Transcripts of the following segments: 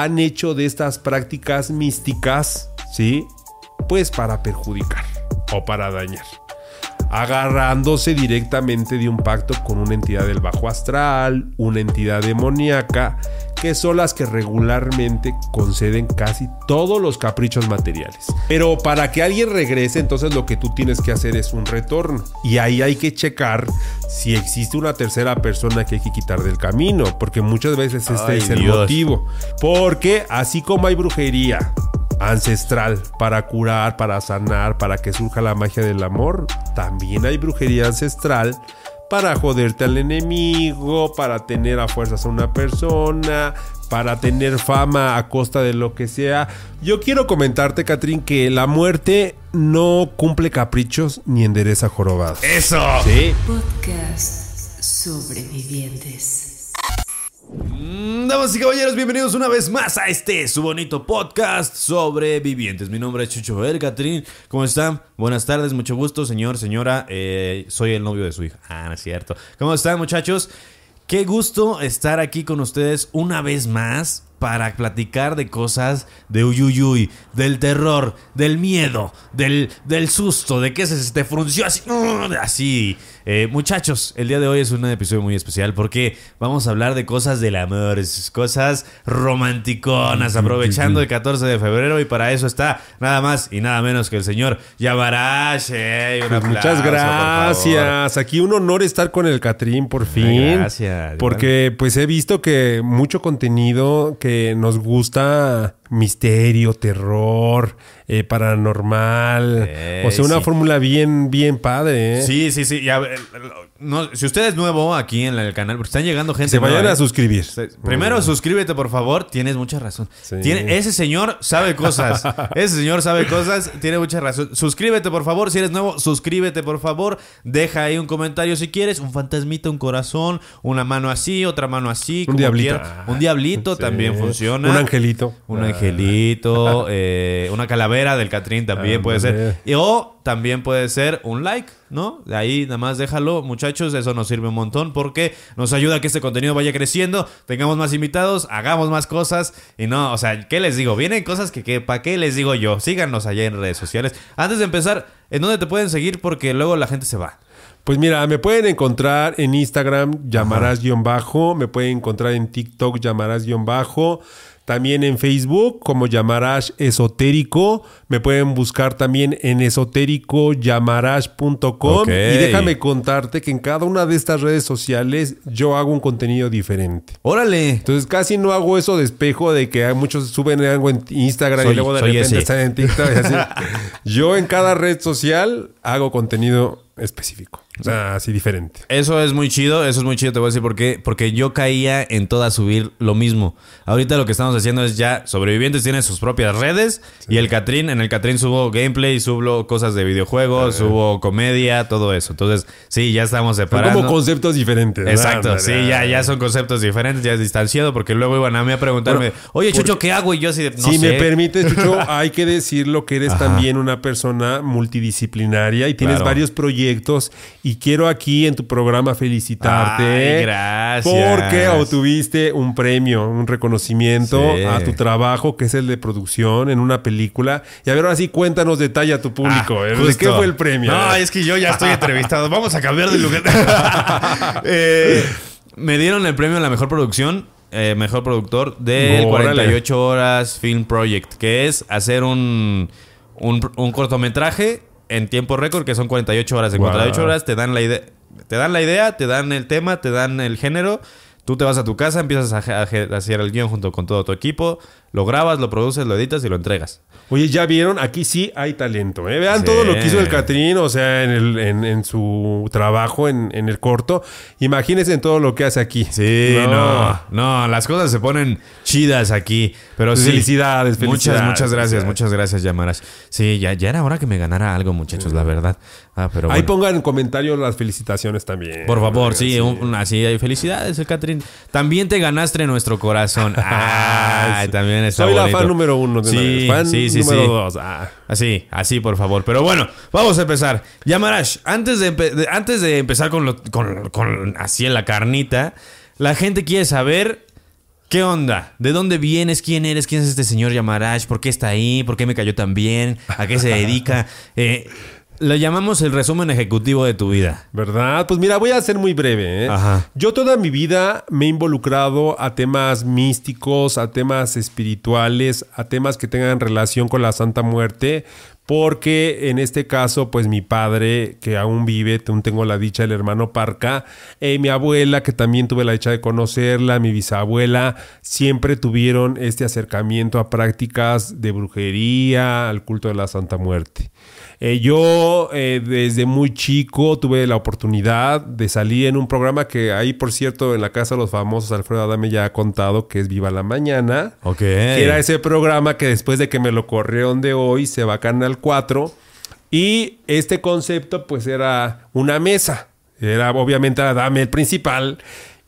han hecho de estas prácticas místicas, ¿sí? Pues para perjudicar o para dañar. Agarrándose directamente de un pacto con una entidad del bajo astral, una entidad demoníaca, que son las que regularmente conceden casi todos los caprichos materiales. Pero para que alguien regrese, entonces lo que tú tienes que hacer es un retorno. Y ahí hay que checar si existe una tercera persona que hay que quitar del camino, porque muchas veces este Ay, es el Dios. motivo. Porque así como hay brujería ancestral para curar, para sanar, para que surja la magia del amor, también hay brujería ancestral para joderte al enemigo, para tener a fuerzas a una persona, para tener fama a costa de lo que sea. Yo quiero comentarte, Catrín, que la muerte no cumple caprichos ni endereza jorobados. ¡Eso! Sí. Podcast Sobrevivientes. Mm, Damas y caballeros, bienvenidos una vez más a este su bonito podcast sobre vivientes. Mi nombre es Chucho Ver, Catrín. ¿Cómo están? Buenas tardes, mucho gusto, señor, señora. Eh, soy el novio de su hija. Ah, no es cierto. ¿Cómo están, muchachos? Qué gusto estar aquí con ustedes una vez más para platicar de cosas de uyuyuy, del terror, del miedo, del, del susto, de que se te frunció así. así. Eh, muchachos, el día de hoy es un episodio muy especial porque vamos a hablar de cosas del amor, cosas romanticonas, aprovechando el 14 de febrero y para eso está nada más y nada menos que el señor Yabarash. eh, un Pues muchas gracias. Aquí un honor estar con el Catrín por fin. gracias. Porque pues he visto que mucho contenido que nos gusta, misterio, terror, eh, paranormal. Eh, o sea, una sí. fórmula bien, bien padre. ¿eh? Sí, sí, sí. ya, no, si usted es nuevo aquí en el canal, porque están llegando gente Se vayan nueva, a ¿eh? suscribir. Primero suscríbete, por favor. Tienes mucha razón. Sí. Tiene, ese señor sabe cosas. ese señor sabe cosas. Tiene mucha razón. Suscríbete, por favor. Si eres nuevo, suscríbete, por favor. Deja ahí un comentario si quieres. Un fantasmita, un corazón, una mano así, otra mano así. Un diablito. Un diablito Sí. también funciona. Un angelito. Un Ah. angelito, eh, una calavera del Catrín también puede ser. Y- O también puede ser un like, ¿no? De ahí nada más déjalo, muchachos, eso nos sirve un montón porque nos ayuda a que este contenido vaya creciendo, tengamos más invitados, hagamos más cosas y no, o sea, ¿qué les digo? Vienen cosas que, que ¿para qué les digo yo? Síganos allá en redes sociales. Antes de empezar, ¿en dónde te pueden seguir? Porque luego la gente se va. Pues mira, me pueden encontrar en Instagram, llamarás-bajo. Me pueden encontrar en TikTok, llamarás-bajo. También en Facebook como Llamarás Esotérico. Me pueden buscar también en esotéricoyamarash.com. Ok. Y déjame contarte que en cada una de estas redes sociales yo hago un contenido diferente. Órale. Entonces casi no hago eso de espejo de que muchos suben algo en Instagram Soy- y luego de repente ese. están en TikTok. y así. Yo en cada red social hago contenido específico. O sea, así diferente. Eso es muy chido, eso es muy chido, te voy a decir por qué. Porque yo caía en todas subir lo mismo. Ahorita lo que estamos haciendo es ya, Sobrevivientes tiene sus propias redes y el Catrín, en el Catrín subo gameplay, subo cosas de videojuegos, subo comedia, todo eso. Entonces, sí, ya estamos Son separando. como conceptos diferentes. Exacto, sí, ya, ya son conceptos diferentes, ya es distanciado, porque luego iban a mí a preguntarme, oye, Chucho, ¿qué hago? Y yo así de, no si sé. me permites, Chucho, hay que decirlo que eres Ajá. también una persona multidisciplinaria y tienes Claro. varios proyectos y quiero aquí en tu programa felicitarte. Ay, gracias. Porque obtuviste un premio, un reconocimiento Sí. a tu trabajo, que es el de producción en una película. Y a ver, ahora sí, cuéntanos detalle a tu público. Ah, ¿eh? ¿De qué fue el premio? No, es que yo ya estoy entrevistado. Vamos a cambiar de lugar. Eh, me dieron el premio a la mejor producción, eh, mejor productor del Órale. 48 Horas Film Project, que es hacer un, un, un cortometraje en tiempo récord, que son 48 horas. En Wow. 48 horas te dan la idea, te dan la idea, te dan el tema, te dan el género. Tú te vas a tu casa, empiezas a, a- a hacer el guion junto con todo tu equipo, lo grabas, lo produces, lo editas y lo entregas. Oye, ya vieron, aquí sí hay talento. ¿eh? Vean Sí. todo lo que hizo el Catrín, o sea, en, el- en- en su trabajo, en, en el corto. Imagínense en todo lo que hace aquí. Sí, no. no, las cosas se ponen chidas aquí. Pero sí. Felicidades, Muchas, felicidades, muchas gracias, felicidades. muchas gracias, Llamaras. Sí, ya, ya era hora que me ganara algo, muchachos, la verdad. Ah, pero Ahí bueno. pongan en comentarios las felicitaciones también. Por favor, sí, así hay felicidades, el Catrín. También te ganaste nuestro corazón. Ay, también está Soy la fan número uno de Sí. Fan sí, sí, número sí. dos. Ah. Así, así, por favor. Pero bueno, vamos a empezar. Yamarash, antes de, empe- de- antes de empezar con, lo- con, con así en la carnita, la gente quiere saber ¿Qué onda? ¿De dónde vienes? ¿Quién eres? ¿Quién es este señor Yamarash? ¿Por qué está ahí? ¿Por qué me cayó tan bien? ¿A qué se dedica? Eh, lo llamamos el resumen ejecutivo de tu vida. ¿Verdad? Pues mira, voy a ser muy breve. ¿eh? Ajá. Yo toda mi vida me he involucrado a temas místicos, a temas espirituales, a temas que tengan relación con la Santa Muerte, porque en este caso, pues mi padre, que aún vive, aún tengo la dicha, el hermano Parca, eh, mi abuela, que también tuve la dicha de conocerla, mi bisabuela, siempre tuvieron este acercamiento a prácticas de brujería, al culto de la Santa Muerte. Eh, yo eh, desde muy chico tuve la oportunidad de salir en un programa que ahí, por cierto, en la Casa de los Famosos, Alfredo Adame ya ha contado, que es Viva la Mañana. Ok. Que era ese programa que después de que me lo corrieron de hoy se va a Canal 4. Y este concepto pues era una mesa. Era obviamente Adame el principal.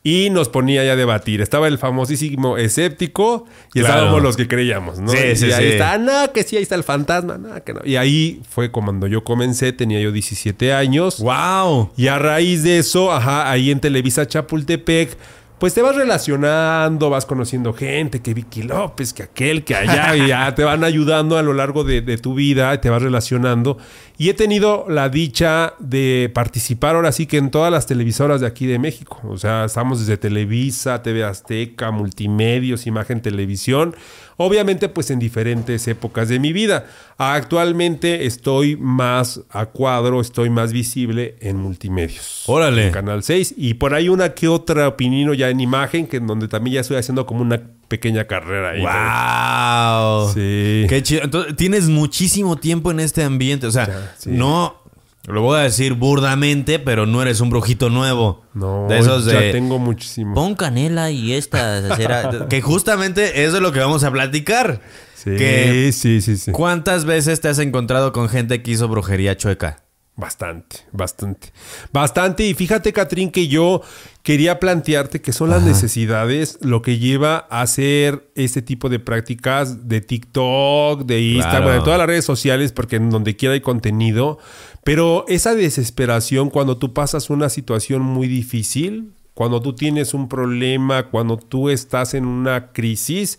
Y nos ponía ya a debatir. Estaba el famosísimo escéptico y Claro. estábamos los que creíamos, ¿no? Sí, y sí, ahí sí. está, no, que sí, ahí está el fantasma, no, que no. Y ahí fue cuando yo comencé, tenía yo 17 años. ¡Wow! Y a raíz de eso, ajá, ahí en Televisa Chapultepec, pues te vas relacionando, vas conociendo gente, que Vicky López, que aquel, que allá, y ya te van ayudando a lo largo de, de tu vida, te vas relacionando. Y he tenido la dicha de participar ahora sí que en todas las televisoras de aquí de México. O sea, estamos desde Televisa, TV Azteca, Multimedios, Imagen Televisión. Obviamente, pues en diferentes épocas de mi vida. Actualmente estoy más a cuadro, estoy más visible en multimedios. Órale. En Canal 6. Y por ahí una que otra opinión ya en imagen, que en donde también ya estoy haciendo como una pequeña carrera ahí. ¡Wow! Sí. Qué chido. Entonces, tienes muchísimo tiempo en este ambiente. O sea, Ya, sí. no. Lo voy a decir burdamente, pero no eres un brujito nuevo. No, de esos ya de. tengo muchísimo. Pon canela y esta cera. que justamente eso es lo que vamos a platicar. Sí, Que, sí, sí, sí. ¿Cuántas veces te has encontrado con gente que hizo brujería chueca? Bastante, bastante. Bastante. Y fíjate, Catrín, que yo quería plantearte que son las necesidades lo que lleva a hacer este tipo de prácticas de TikTok, de Instagram, Claro. de todas las redes sociales, porque en donde quiera hay contenido. Pero esa desesperación cuando tú pasas una situación muy difícil, cuando tú tienes un problema, cuando tú estás en una crisis,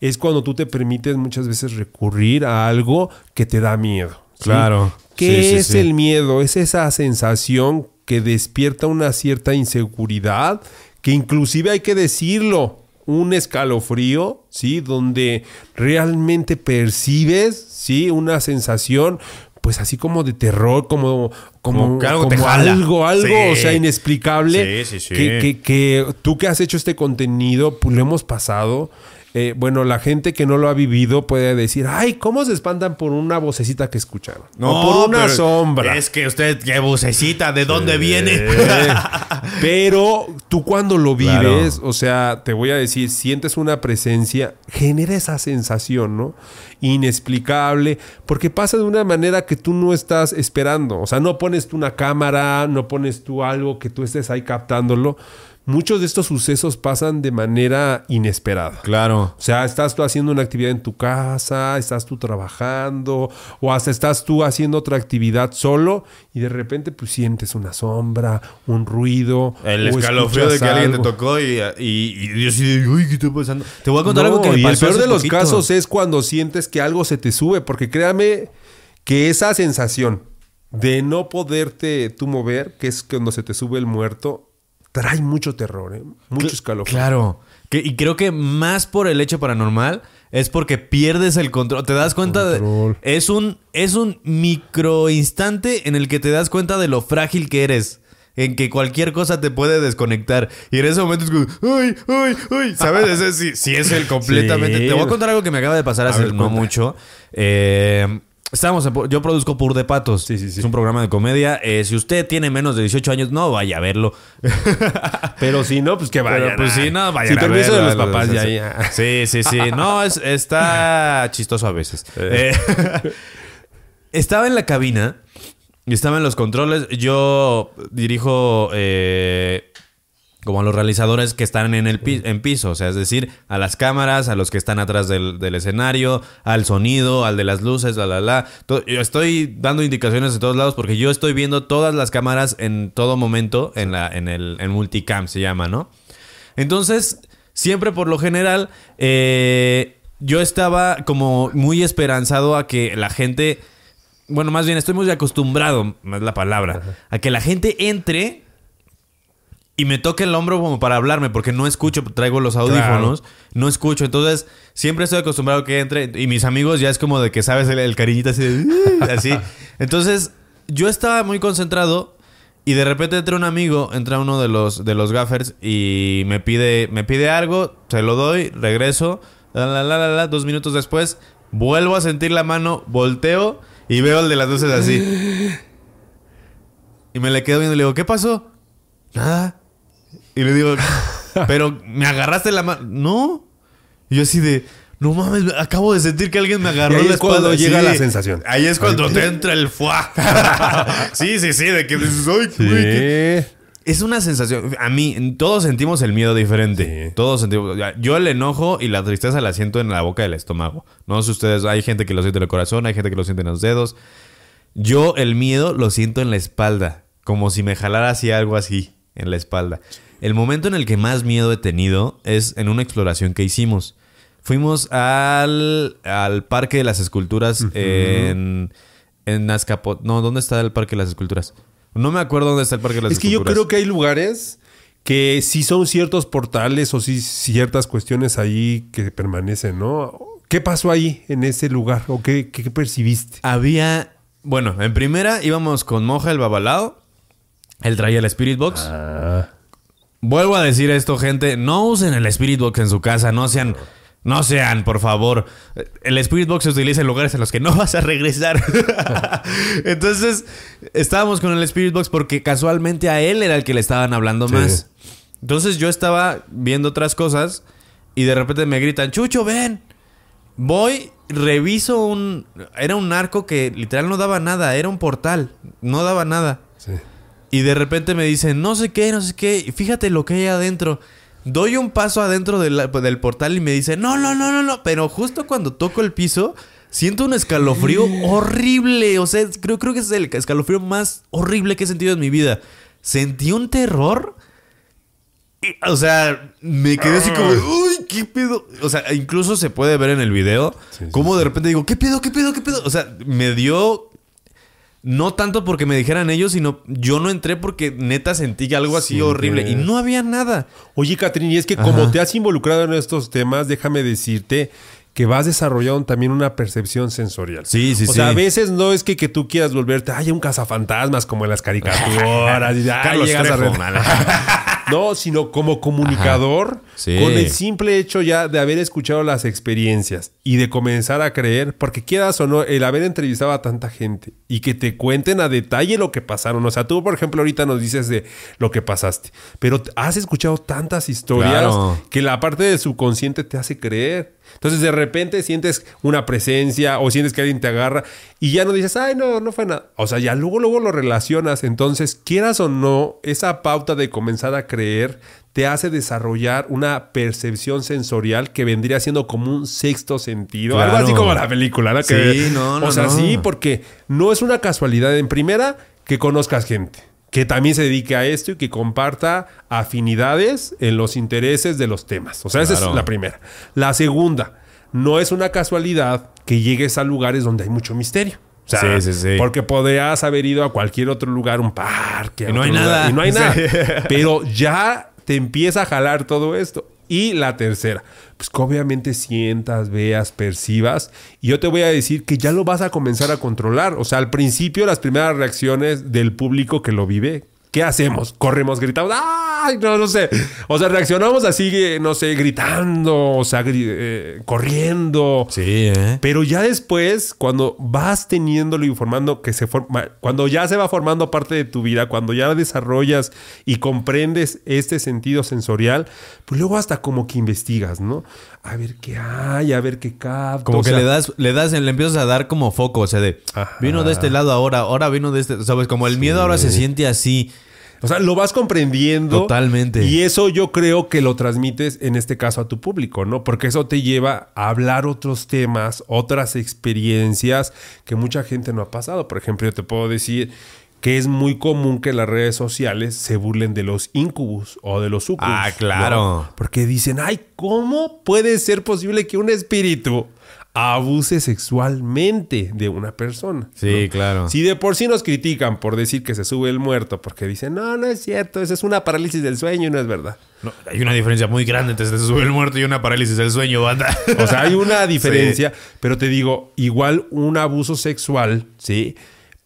es cuando tú te permites muchas veces recurrir a algo que te da miedo. ¿sí? Claro. ¿Qué Sí, es sí. el miedo? Es esa sensación que despierta una cierta inseguridad, que inclusive hay que decirlo, un escalofrío, ¿sí? Donde realmente percibes, ¿sí? Una sensación, pues así como de terror, como, como, algo como algo, algo, Sí. o sea, inexplicable. Sí, sí, sí. Que, que- que tú que has hecho este contenido, pues lo hemos pasado. Eh, bueno, la gente que no lo ha vivido puede decir, ay, ¿cómo se espantan por una vocecita que escucharon? o por una sombra. Es que usted, qué bucecita, ¿de dónde viene? Pero tú cuando lo Claro. vives, o sea, te voy a decir, sientes una presencia, genera esa sensación, ¿no? Inexplicable, porque pasa de una manera que tú no estás esperando. O sea, no pones tú una cámara, no pones tú algo que tú estés ahí captándolo. Muchos de estos sucesos pasan de manera inesperada. Claro. O sea, estás tú haciendo una actividad en tu casa, estás tú trabajando, o hasta estás tú haciendo otra actividad solo y de repente pues sientes una sombra, un ruido. El escalofrío de que alguien te tocó y, y, y yo de, uy, ¿qué está pasando? Te voy a contar No, algo que me y el peor de los poquito. casos es cuando sientes que algo se te sube, porque créame que esa sensación de no poderte tú mover, que es cuando se te sube el muerto, trae mucho terror, ¿eh? mucho escalofrío. Claro. Que- y creo que más por el hecho paranormal es porque pierdes el control. ¿Te das cuenta? de- es un es un micro instante en el que te das cuenta de lo frágil que eres. En que cualquier cosa te puede desconectar. Y en ese momento es como, ¡ay, ay, ay! ¿Sabes? Ese sí, sí es el completamente. Sí. Te voy a contar algo que me acaba de pasar hace ver, no cuenta. mucho. Eh, Estábamos en- yo produzco Pur de Patos. Sí, sí, sí. Es un programa de comedia. Eh, si usted tiene menos de 18 años, no vaya a verlo. Pero si no, pues que vaya. Pero pues sí, no, vayan Sin a permiso verlo, de los papás, ya, sí. ya. Sí, sí, sí. No, es, está chistoso a veces. Eh, estaba en la cabina y estaba en los controles. Yo dirijo eh, como a los realizadores que están en el pi- en piso, o sea, es decir, a las cámaras, a los que están atrás del, del escenario, al sonido, al de las luces, la la la. Yo estoy dando indicaciones de todos lados porque yo estoy viendo todas las cámaras en todo momento en la en el en multicam se llama, ¿no? Entonces, siempre por lo general, eh, yo estaba como muy esperanzado a que la gente, bueno, más bien estoy muy acostumbrado, es la palabra, a que la gente entre y me toque el hombro como para hablarme, porque no escucho, traigo los audífonos, no escucho, entonces siempre estoy acostumbrado a que entre y mis amigos ya es como de que sabes el, el cariñito así, de, "Uh", así. Entonces yo estaba muy concentrado y de repente entra un amigo, entra uno de los de los gaffers y me pide me pide algo, se lo doy, regreso, la la la, la, dos minutos después vuelvo a sentir la mano, volteo y veo el de las luces así. Y me le quedo viendo y le digo, ¿qué pasó? Nada. Y le digo, pero me agarraste la mano. No. Y yo así de, no mames, acabo de sentir que alguien me agarró Y ahí la es cuando espalda. llega Sí. la sensación. Ahí es cuando te entra el fuá. sí, sí, sí, de que dices, "Ay, güey, qué-". Sí. Es una sensación. A mí, todos sentimos el miedo diferente. Sí. Todos sentimos. Yo el enojo y la tristeza la siento en la boca del estómago. No sé ustedes, hay gente que lo siente en el corazón, hay gente que lo siente en los dedos. Yo el miedo lo siento en la espalda. Como si me jalara así algo así en la espalda. El momento en el que más miedo he tenido es en una exploración que hicimos. Fuimos al, al Parque de las Esculturas en, en Azcapotzalco. No, ¿dónde está el Parque de las Esculturas? No me acuerdo dónde está el Parque de las Es que yo Esculturas. creo que hay lugares que sí son ciertos portales o sí ciertas cuestiones ahí que permanecen, ¿no? ¿Qué pasó ahí en ese lugar? ¿O qué, qué percibiste? Había. Bueno, en primera íbamos con Moja el Babalao. Él traía el Spirit Box. Ah, Vuelvo a decir esto, gente. No usen el Spirit Box en su casa. No sean. No sean, por favor. El Spirit Box se utiliza en lugares en los que no vas a regresar. Entonces, estábamos con el Spirit Box porque casualmente a él era el que le estaban hablando Sí. más. Entonces yo estaba viendo otras cosas y de repente me gritan, Chucho, ven. Voy, reviso un... Era un arco que literal no daba nada, era un portal, no daba nada. sí. Y de repente me dicen, no sé qué, no sé qué, y fíjate lo que hay adentro. Doy un paso adentro del, del portal y me dicen, no, no, no, no, no. Pero justo cuando toco el piso, siento un escalofrío horrible. O sea, creo, creo que es el escalofrío más horrible que he sentido en mi vida. Sentí un terror. y, o sea, me quedé así como, uy, qué pedo. O sea, incluso se puede ver en el video Sí, sí, cómo de repente digo, ¿qué pedo, qué pedo, qué pedo? O sea, me dio no tanto porque me dijeran ellos, sino yo no entré porque neta sentí algo así Sí, horrible. Y no había nada. Oye, Catrín, y es que como te has involucrado en estos temas, déjame decirte que vas desarrollando también una percepción sensorial. Sí, sí, o sí. sea, a veces no es que, que tú quieras volverte, ay, un cazafantasmas como en las caricaturas. y, ay, Carlos Trejo. No, sino como comunicador, Sí. con el simple hecho ya de haber escuchado las experiencias y de comenzar a creer, porque quieras o no, el haber entrevistado a tanta gente y que te cuenten a detalle lo que pasaron. O sea, tú, por ejemplo, ahorita nos dices de lo que pasaste, pero has escuchado tantas historias Claro. que la parte del subconsciente te hace creer. Entonces, de repente sientes una presencia o sientes que alguien te agarra y ya no dices, ay, no, no fue nada. O sea, ya luego, luego lo relacionas. Entonces, quieras o no, esa pauta de comenzar a creer te hace desarrollar una percepción sensorial que vendría siendo como un sexto sentido. Claro. Algo así como la película, ¿no? Que- Sí, no, no, O sea, no. sí, porque no es una casualidad. En primera, que conozcas gente que también se dedique a esto y que comparta afinidades en los intereses de los temas. O sea, esa es la primera. La segunda, no es una casualidad que llegues a lugares donde hay mucho misterio. O sea, Sí, sí, sí. porque podrías haber ido a cualquier otro lugar, un parque. Y no hay lugar, nada. Y no hay nada. Pero ya te empieza a jalar todo esto. Y la tercera, pues que obviamente sientas, veas, percibas. Y yo te voy a decir que ya lo vas a comenzar a controlar. O sea, al principio las primeras reacciones del público que lo vive, ¿qué hacemos? Corremos, gritamos, ¡ay! No, no sé. O sea, reaccionamos así, no sé, gritando, o sea, gri- eh, corriendo. Sí, ¿eh? Pero ya después, cuando vas teniéndolo informando que se forma, cuando ya se va formando parte de tu vida, cuando ya desarrollas y comprendes este sentido sensorial, pues luego hasta como que investigas, ¿no? A ver qué hay, a ver qué capto. Como o que sea, le das, le das, le empiezas a dar como foco, o sea, de Ajá. vino de este lado ahora, ahora vino de este, sabes, como el miedo ahora se siente así. O sea, lo vas comprendiendo. Totalmente. Y eso yo creo que lo transmites en este caso a tu público, ¿no? Porque eso te lleva a hablar otros temas, otras experiencias que mucha gente no ha pasado. Por ejemplo, yo te puedo decir que es muy común que las redes sociales se burlen de los incubus o de los sucubus. Ah, claro. ¿no? Porque dicen, ay, ¿cómo puede ser posible que un espíritu abuse sexualmente de una persona? Sí, ¿no? claro. Si de por sí nos critican por decir que se sube el muerto, porque dicen, no, no es cierto, eso es una parálisis del sueño y no es verdad. No, hay una diferencia muy grande entre se sube el muerto y una parálisis del sueño, banda. O sea, hay una diferencia, pero te digo, igual un abuso sexual, ¿sí?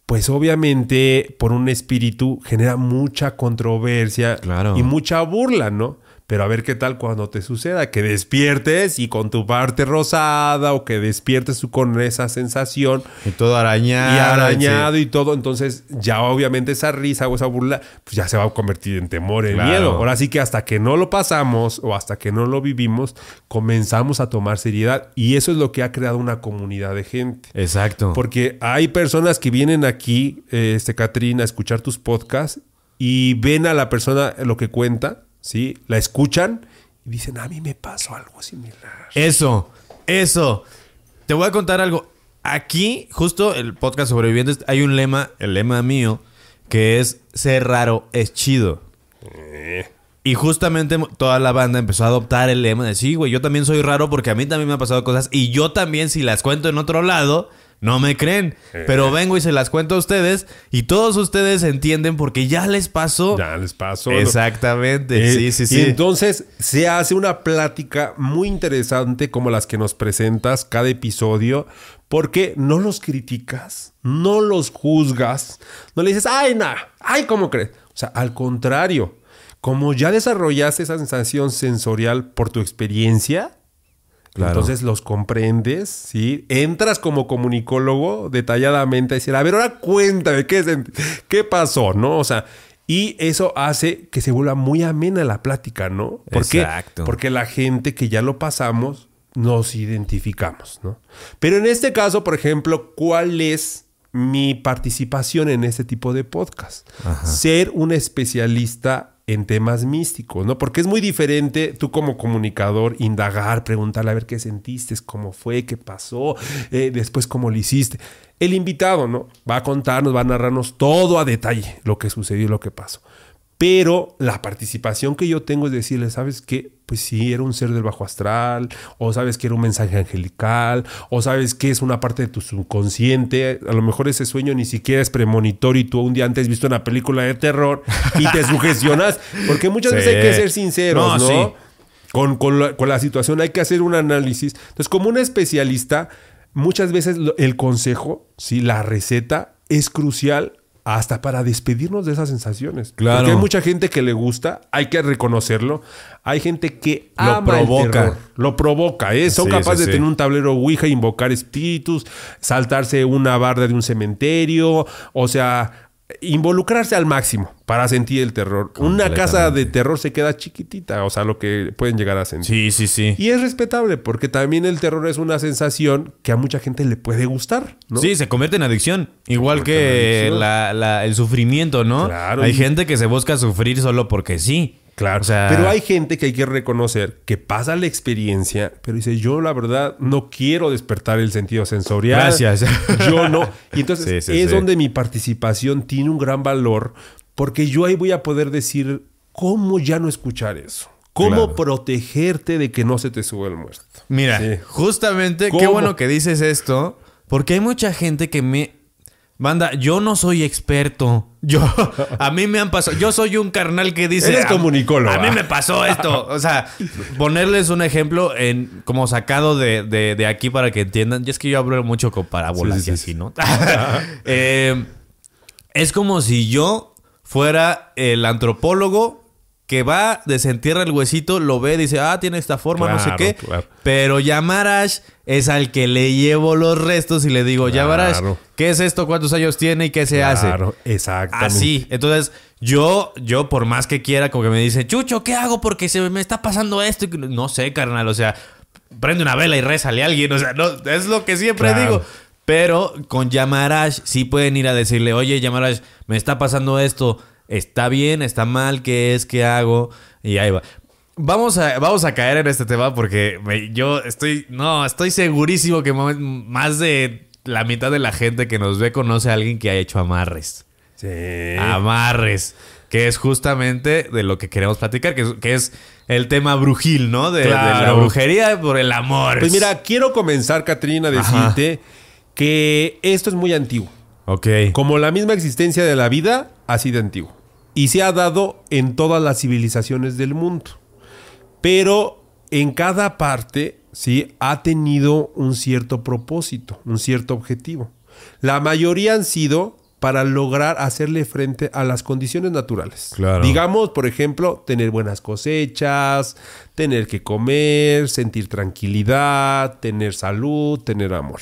Pues obviamente por un espíritu genera mucha controversia Claro. y mucha burla, ¿no? Pero a ver qué tal cuando te suceda, que despiertes y con tu parte rosada o que despiertes tú con esa sensación Y todo arañado. y arañado y todo, entonces ya obviamente esa risa o esa burla pues ya se va a convertir en temor, en Claro. miedo. Ahora sí que hasta que no lo pasamos o hasta que no lo vivimos, comenzamos a tomar seriedad y eso es lo que ha creado una comunidad de gente. Exacto. Porque hay personas que vienen aquí, eh, este Catrina, a escuchar tus podcasts y ven a la persona lo que cuenta, ¿sí? La escuchan y dicen, a mí me pasó algo similar. Eso, eso. Te voy a contar algo. Aquí, justo el podcast Sobrevivientes, hay un lema, el lema mío, que es ser raro es chido. Y justamente toda la banda empezó a adoptar el lema de sí, güey, yo también soy raro porque a mí también me han pasado cosas y yo también si las cuento en otro lado, no me creen. Pero vengo y se las cuento a ustedes y todos ustedes entienden porque ya les pasó. Ya les pasó. Exactamente, Eh, sí, sí, Y sí. entonces se hace una plática muy interesante como las que nos presentas cada episodio, porque no los criticas, no los juzgas, no le dices, ay, na, ay, ¿cómo crees? O sea, al contrario, como ya desarrollaste esa sensación sensorial por tu experiencia, Claro. entonces los comprendes, ¿sí? Entras como comunicólogo detalladamente a decir, a ver, ahora cuéntame, ¿qué, qué pasó, no? O sea, y eso hace que se vuelva muy amena la plática, ¿no? ¿Por qué? Exacto. Porque la gente que ya lo pasamos, nos identificamos, ¿no? Pero en este caso, por ejemplo, ¿cuál es mi participación en este tipo de podcast? Ser un especialista en temas místicos, ¿no? Porque es muy diferente tú como comunicador indagar, preguntarle a ver qué sentiste, cómo fue, qué pasó, eh, después cómo lo hiciste. El invitado, ¿no? Va a contarnos, va a narrarnos todo a detalle lo que sucedió y lo que pasó. Pero la participación que yo tengo es decirle, ¿sabes qué? Pues sí, era un ser del bajo astral, o sabes que era un mensaje angelical, o sabes que es una parte de tu subconsciente. A lo mejor ese sueño ni siquiera es premonitorio y tú un día antes viste una película de terror y te sugestionas. Porque muchas Sí. veces hay que ser sinceros, No, ¿no? sí. Con, con la, con la situación hay que hacer un análisis. Entonces, como un especialista, muchas veces el consejo, sí, la receta es crucial hasta para despedirnos de esas sensaciones. Claro. Porque hay mucha gente que le gusta, hay que reconocerlo. Hay gente que Lo ama el provoca. terror, lo provoca, ¿eh? Son Sí, capaces sí, de tener un tablero Ouija, invocar espíritus, saltarse una barda de un cementerio, o sea, involucrarse al máximo para sentir el terror. Una casa de terror se queda chiquitita, o sea, lo que pueden llegar a sentir. Sí, sí, sí. Y es respetable porque también el terror es una sensación que a mucha gente le puede gustar, ¿no? Sí, se convierte en adicción. Igual que adicción. la- la- el sufrimiento, ¿no? Claro, Hay gente que se busca sufrir solo porque sí. Claro, O sea, pero hay gente que hay que reconocer que pasa la experiencia, pero dice, yo la verdad no quiero despertar el sentido sensorial. Gracias. Yo no. Y entonces Sí, sí, es sí. donde mi participación tiene un gran valor, porque yo ahí voy a poder decir cómo ya no escuchar eso. Cómo Claro. protegerte de que no se te sube el muerto. Mira, justamente, qué ¿Cómo? bueno que dices esto, porque hay mucha gente que me... Banda, yo no soy experto. Yo, a mí me han pasado. Yo soy un carnal que dice. Eres "A- comunicólogo, A mí ah". me pasó esto. O sea, ponerles un ejemplo en como sacado de, de- de aquí para que entiendan. Y es que yo hablo mucho con parábolas Sí, sí, y sí, así, ¿no? Eh, es como si yo fuera el antropólogo que va, desentierra el huesito, lo ve, dice, ah, tiene esta forma, no sé qué. claro. Pero Yamarash es al que le llevo los restos y le digo, Claro. Yamarash, ¿qué es esto? ¿Cuántos años tiene y qué se hace? Claro, exactamente. Así. Entonces, yo, yo por más que quiera, como que me dice, Chucho, ¿qué hago? Porque se me está pasando esto. Y No sé, carnal. O sea, prende una vela y rézale a alguien. O sea, no, es lo que siempre Claro. digo. Pero con Yamarash sí pueden ir a decirle, oye, Yamarash, me está pasando esto. ¿Está bien? ¿Está mal? ¿Qué es? ¿Qué hago? Y ahí va. Vamos a, vamos a caer en este tema porque me- yo estoy, no, estoy segurísimo que más de la mitad de la gente que nos ve conoce a alguien que ha hecho amarres. Sí. Amarres. Que es justamente de lo que queremos platicar, que es, que es el tema brujil, ¿no? De, de la brujería por el amor. Pues mira, quiero comenzar, Catrina, a decirte que esto es muy antiguo. Ok. Como la misma existencia de la vida, así de antiguo. Y se ha dado en todas las civilizaciones del mundo. Pero en cada parte, sí, ha tenido un cierto propósito, un cierto objetivo. La mayoría han sido para lograr hacerle frente a las condiciones naturales. Claro. Digamos, por ejemplo, tener buenas cosechas, tener que comer, sentir tranquilidad, tener salud, tener amor.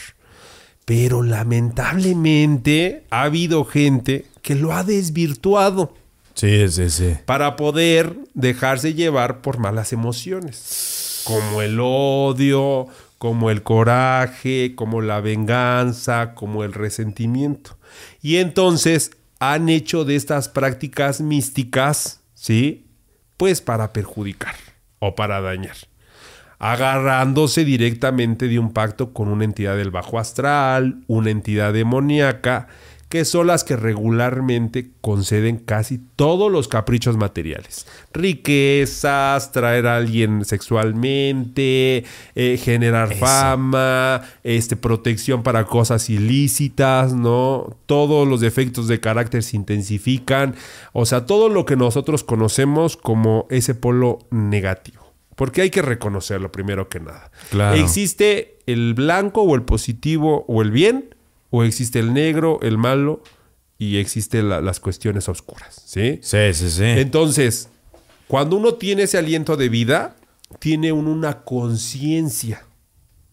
Pero lamentablemente ha habido gente que lo ha desvirtuado Sí, sí, sí. para poder dejarse llevar por malas emociones, como el odio, como el coraje, como la venganza, como el resentimiento. Y entonces han hecho de estas prácticas místicas, ¿sí? Pues para perjudicar o para dañar agarrándose directamente de un pacto con una entidad del bajo astral, una entidad demoníaca, que son las que regularmente conceden casi todos los caprichos materiales. Riquezas, traer a alguien sexualmente, eh, generar Eso. fama, este, protección para cosas ilícitas, ¿no? Todos los defectos de carácter se intensifican. O sea, todo lo que nosotros conocemos como ese polo negativo. Porque hay que reconocerlo primero que nada. Claro. ¿Existe el blanco o el positivo o el bien? ¿O existe el negro, el malo? Y existen la- las cuestiones oscuras, ¿sí? Sí, sí, sí. Entonces, cuando uno tiene ese aliento de vida, tiene uno una conciencia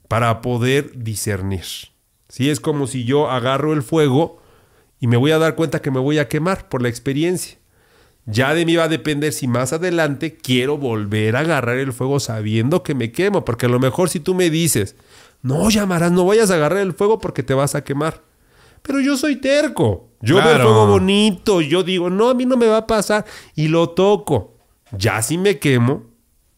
para poder discernir. ¿Sí? Es como si yo agarro el fuego y me voy a dar cuenta que me voy a quemar por la experiencia. Ya de mí va a depender si más adelante quiero volver a agarrar el fuego sabiendo que me quemo. Porque a lo mejor si tú me dices, no llamarás, no vayas a agarrar el fuego porque te vas a quemar. Pero yo soy terco. Yo veo el Claro. fuego bonito. Yo digo, no, a mí no me va a pasar. Y lo toco. Ya si me quemo,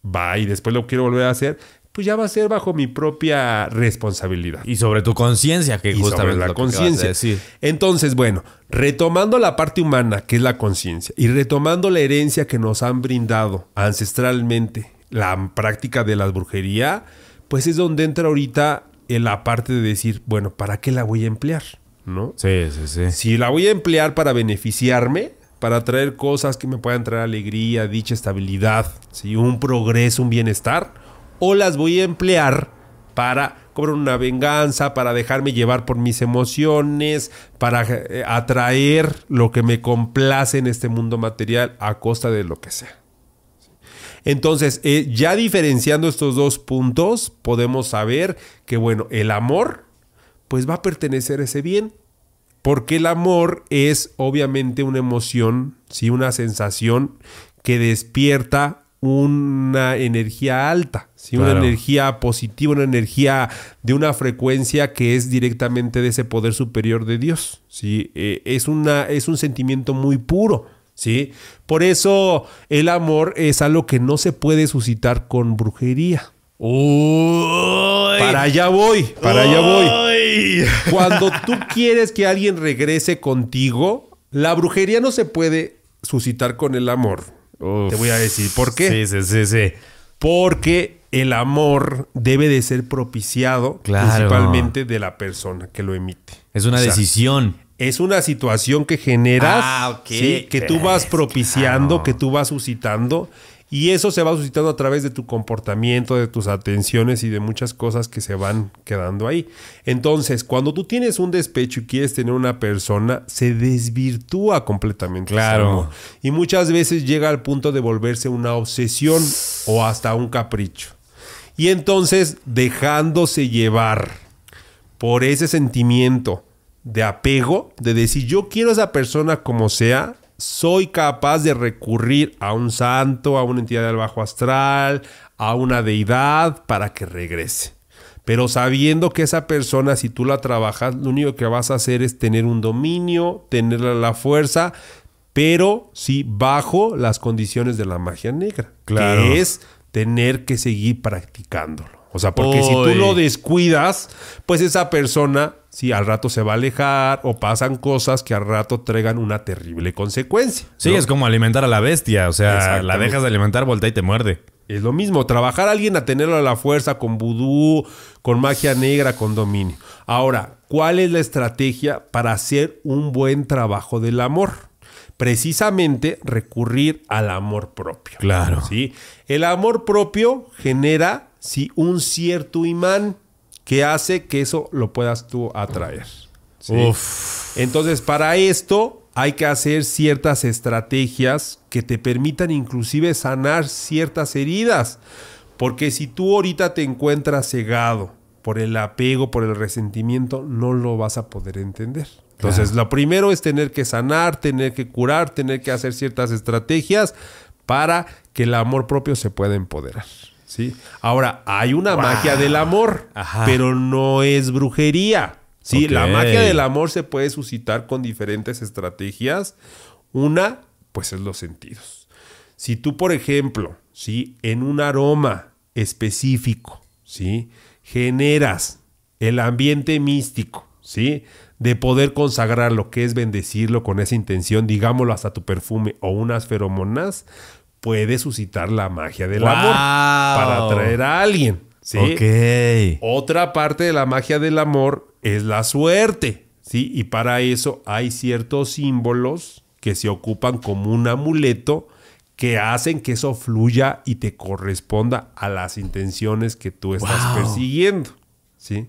va y después lo quiero volver a hacer, pues ya va a ser bajo mi propia responsabilidad Y sobre tu conciencia, que y sobre justamente la conciencia. Entonces, bueno, retomando la parte humana, que es la conciencia, y retomando la herencia que nos han brindado ancestralmente, la práctica de la brujería, pues es donde entra ahorita en la parte de decir, bueno, ¿para qué la voy a emplear? ¿No? Sí, sí, sí. Si la voy a emplear para beneficiarme, para traer cosas que me puedan traer alegría, dicha, estabilidad, ¿sí? un progreso, un bienestar, o las voy a emplear para cobrar una venganza, para dejarme llevar por mis emociones, para eh, atraer lo que me complace en este mundo material a costa de lo que sea. Entonces, eh, ya diferenciando estos dos puntos, podemos saber que, bueno, el amor, pues va a pertenecer a ese bien. Porque el amor es obviamente una emoción, sí, una sensación que despierta una energía alta, ¿sí? una energía positiva, una energía de una frecuencia que es directamente de ese poder superior de Dios. ¿sí? Eh, es, una, es un sentimiento muy puro. ¿Sí? Por eso el amor es algo que no se puede suscitar con brujería. Uy. Para allá voy, para allá voy. Cuando tú quieres que alguien regrese contigo, la brujería no se puede suscitar con el amor. Uf. Te voy a decir por qué. Sí, sí, sí, sí. Porque el amor debe de ser propiciado Claro. principalmente de la persona que lo emite. Es una O sea, decisión. Es una situación que generas, Ah. ¿sí? que tú vas propiciando, Claro. que tú vas suscitando, y eso se va suscitando a través de tu comportamiento, de tus atenciones y de muchas cosas que se van quedando ahí. Entonces, cuando tú tienes un despecho y quieres tener una persona, se desvirtúa completamente. Claro. Y muchas veces llega al punto de volverse una obsesión o hasta un capricho. Y entonces, dejándose llevar por ese sentimiento de apego, de decir yo quiero a esa persona como sea, soy capaz de recurrir a un santo, a una entidad del bajo astral, a una deidad para que regrese. Pero sabiendo que esa persona, si tú la trabajas, lo único que vas a hacer es tener un dominio, tener la fuerza, pero sí bajo las condiciones de la magia negra, Claro. que es tener que seguir practicándolo. O sea, porque si tú lo descuidas, pues esa persona, sí, al rato se va a alejar o pasan cosas que al rato traigan una terrible consecuencia. Sí, es como alimentar a la bestia. O sea, la dejas de alimentar, voltea y te muerde. Es lo mismo, trabajar a alguien a tenerlo a la fuerza con vudú, con magia negra, con dominio. Ahora, ¿cuál es la estrategia para hacer un buen trabajo del amor? Precisamente recurrir al amor propio. Claro. ¿sí? El amor propio genera sí, un cierto imán que hace que eso lo puedas tú atraer. ¿sí? Uf. Entonces, para esto hay que hacer ciertas estrategias que te permitan inclusive sanar ciertas heridas. Porque si tú ahorita te encuentras cegado por el apego, por el resentimiento, no lo vas a poder entender. Entonces, lo primero es tener que sanar, tener que curar, tener que hacer ciertas estrategias para que el amor propio se pueda empoderar. ¿Sí? Ahora, hay una magia del amor, Ajá. pero no es brujería. Sí, la magia del amor se puede suscitar con diferentes estrategias. Una, pues es los sentidos. Si tú, por ejemplo, ¿sí? en un aroma específico, ¿sí? generas el ambiente místico, ¿sí? de poder consagrar lo que es bendecirlo con esa intención, digámoslo hasta tu perfume o unas feromonas, puede suscitar la magia del amor para atraer a alguien. ¿sí? Ok. Otra parte de la magia del amor es la suerte, ¿sí? Y para eso hay ciertos símbolos que se ocupan como un amuleto que hacen que eso fluya y te corresponda a las intenciones que tú estás Wow. persiguiendo, ¿sí?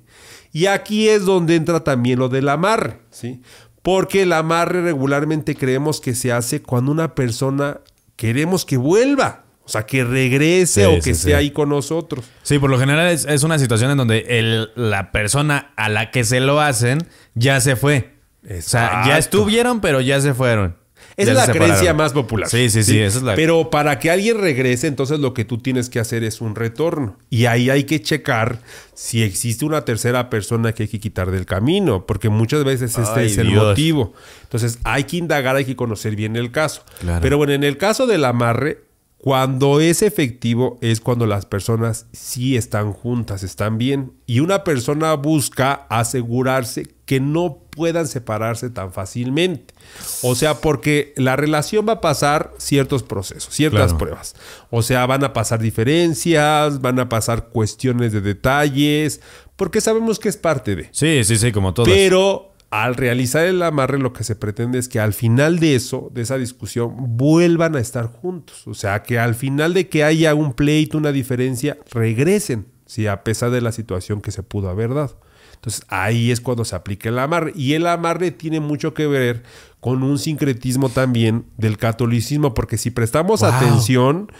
Y aquí es donde entra también lo del amarre, ¿sí? Porque el amarre regularmente creemos que se hace cuando una persona queremos que vuelva, o sea, que regrese Sí, o que sí. esté ahí con nosotros. Sí, por lo general es, es una situación en donde el- la persona a la que se lo hacen ya se fue. O sea, ya estuvieron, pero ya se fueron. Esa es la separaron. creencia más popular. Sí, sí, sí, esa es la- Pero para que alguien regrese, entonces lo que tú tienes que hacer es un retorno. Y ahí hay que checar si existe una tercera persona que hay que quitar del camino, porque muchas veces este Ay, es el Dios. motivo. Entonces hay que indagar, hay que conocer bien el caso. Claro. Pero bueno, en el caso del amarre, cuando es efectivo es cuando las personas sí están juntas, están bien. Y una persona busca asegurarse que no puedan separarse tan fácilmente. O sea, porque la relación va a pasar ciertos procesos, ciertas Claro. pruebas. O sea, van a pasar diferencias, van a pasar cuestiones de detalles, porque sabemos que es parte de. Sí, sí, sí, como todos. Pero al realizar el amarre lo que se pretende es que al final de eso, de esa discusión, vuelvan a estar juntos. O sea, que al final de que haya un pleito, una diferencia, regresen, ¿sí? a pesar de la situación que se pudo haber dado. Entonces ahí es cuando se aplica el amarre. Y el amarre tiene mucho que ver con un sincretismo también del catolicismo, porque si prestamos Wow. atención,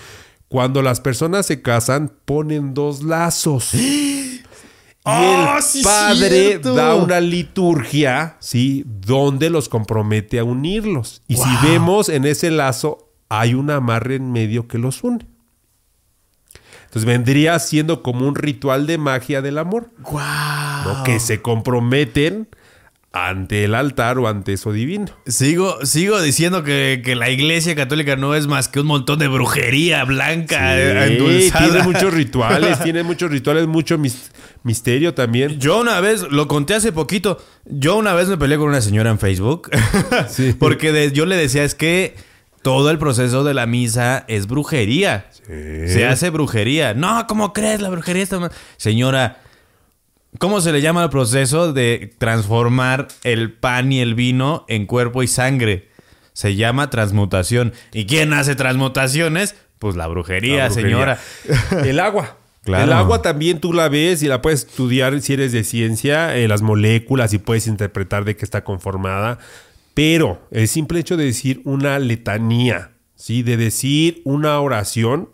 cuando las personas se casan, ponen dos lazos. Y ¡Ah, el sí, padre cierto! da una liturgia, ¿sí? Donde los compromete a unirlos. Y si Wow. vemos en ese lazo, hay un amarre en medio que los une. Entonces vendría siendo como un ritual de magia del amor, ¡Guau! ¿no? Que se comprometen ante el altar o ante eso divino. Sigo, sigo diciendo que, que la iglesia católica no es más que un montón de brujería blanca eh, Sí, endulzada. tiene muchos rituales, tiene muchos rituales, mucho mis- misterio también. Yo una vez, lo conté hace poquito, yo una vez me peleé con una señora en Facebook. Sí. Porque de- yo le decía, es que todo el proceso de la misa es brujería. Se hace brujería. No, ¿cómo crees? La brujería está mal. Señora, ¿cómo se le llama al proceso de transformar el pan y el vino en cuerpo y sangre? Se llama transmutación. ¿Y quién hace transmutaciones? Pues la brujería, La brujería. señora. El agua. El agua también tú la ves y la puedes estudiar si eres de ciencia, eh, las moléculas y puedes interpretar de qué está conformada. Pero el simple hecho de decir una letanía, ¿sí? de decir una oración,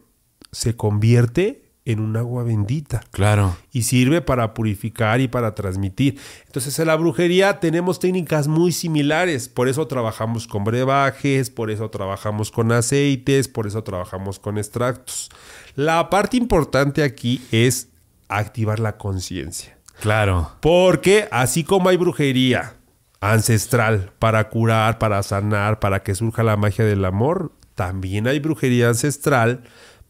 se convierte en un agua bendita Claro. y sirve para purificar y para transmitir. Entonces, en la brujería tenemos técnicas muy similares, por eso trabajamos con brebajes, por eso trabajamos con aceites, por eso trabajamos con extractos. La parte importante aquí es activar la conciencia. Claro. Porque así como hay brujería ancestral para curar, para sanar, para que surja la magia del amor, también hay brujería ancestral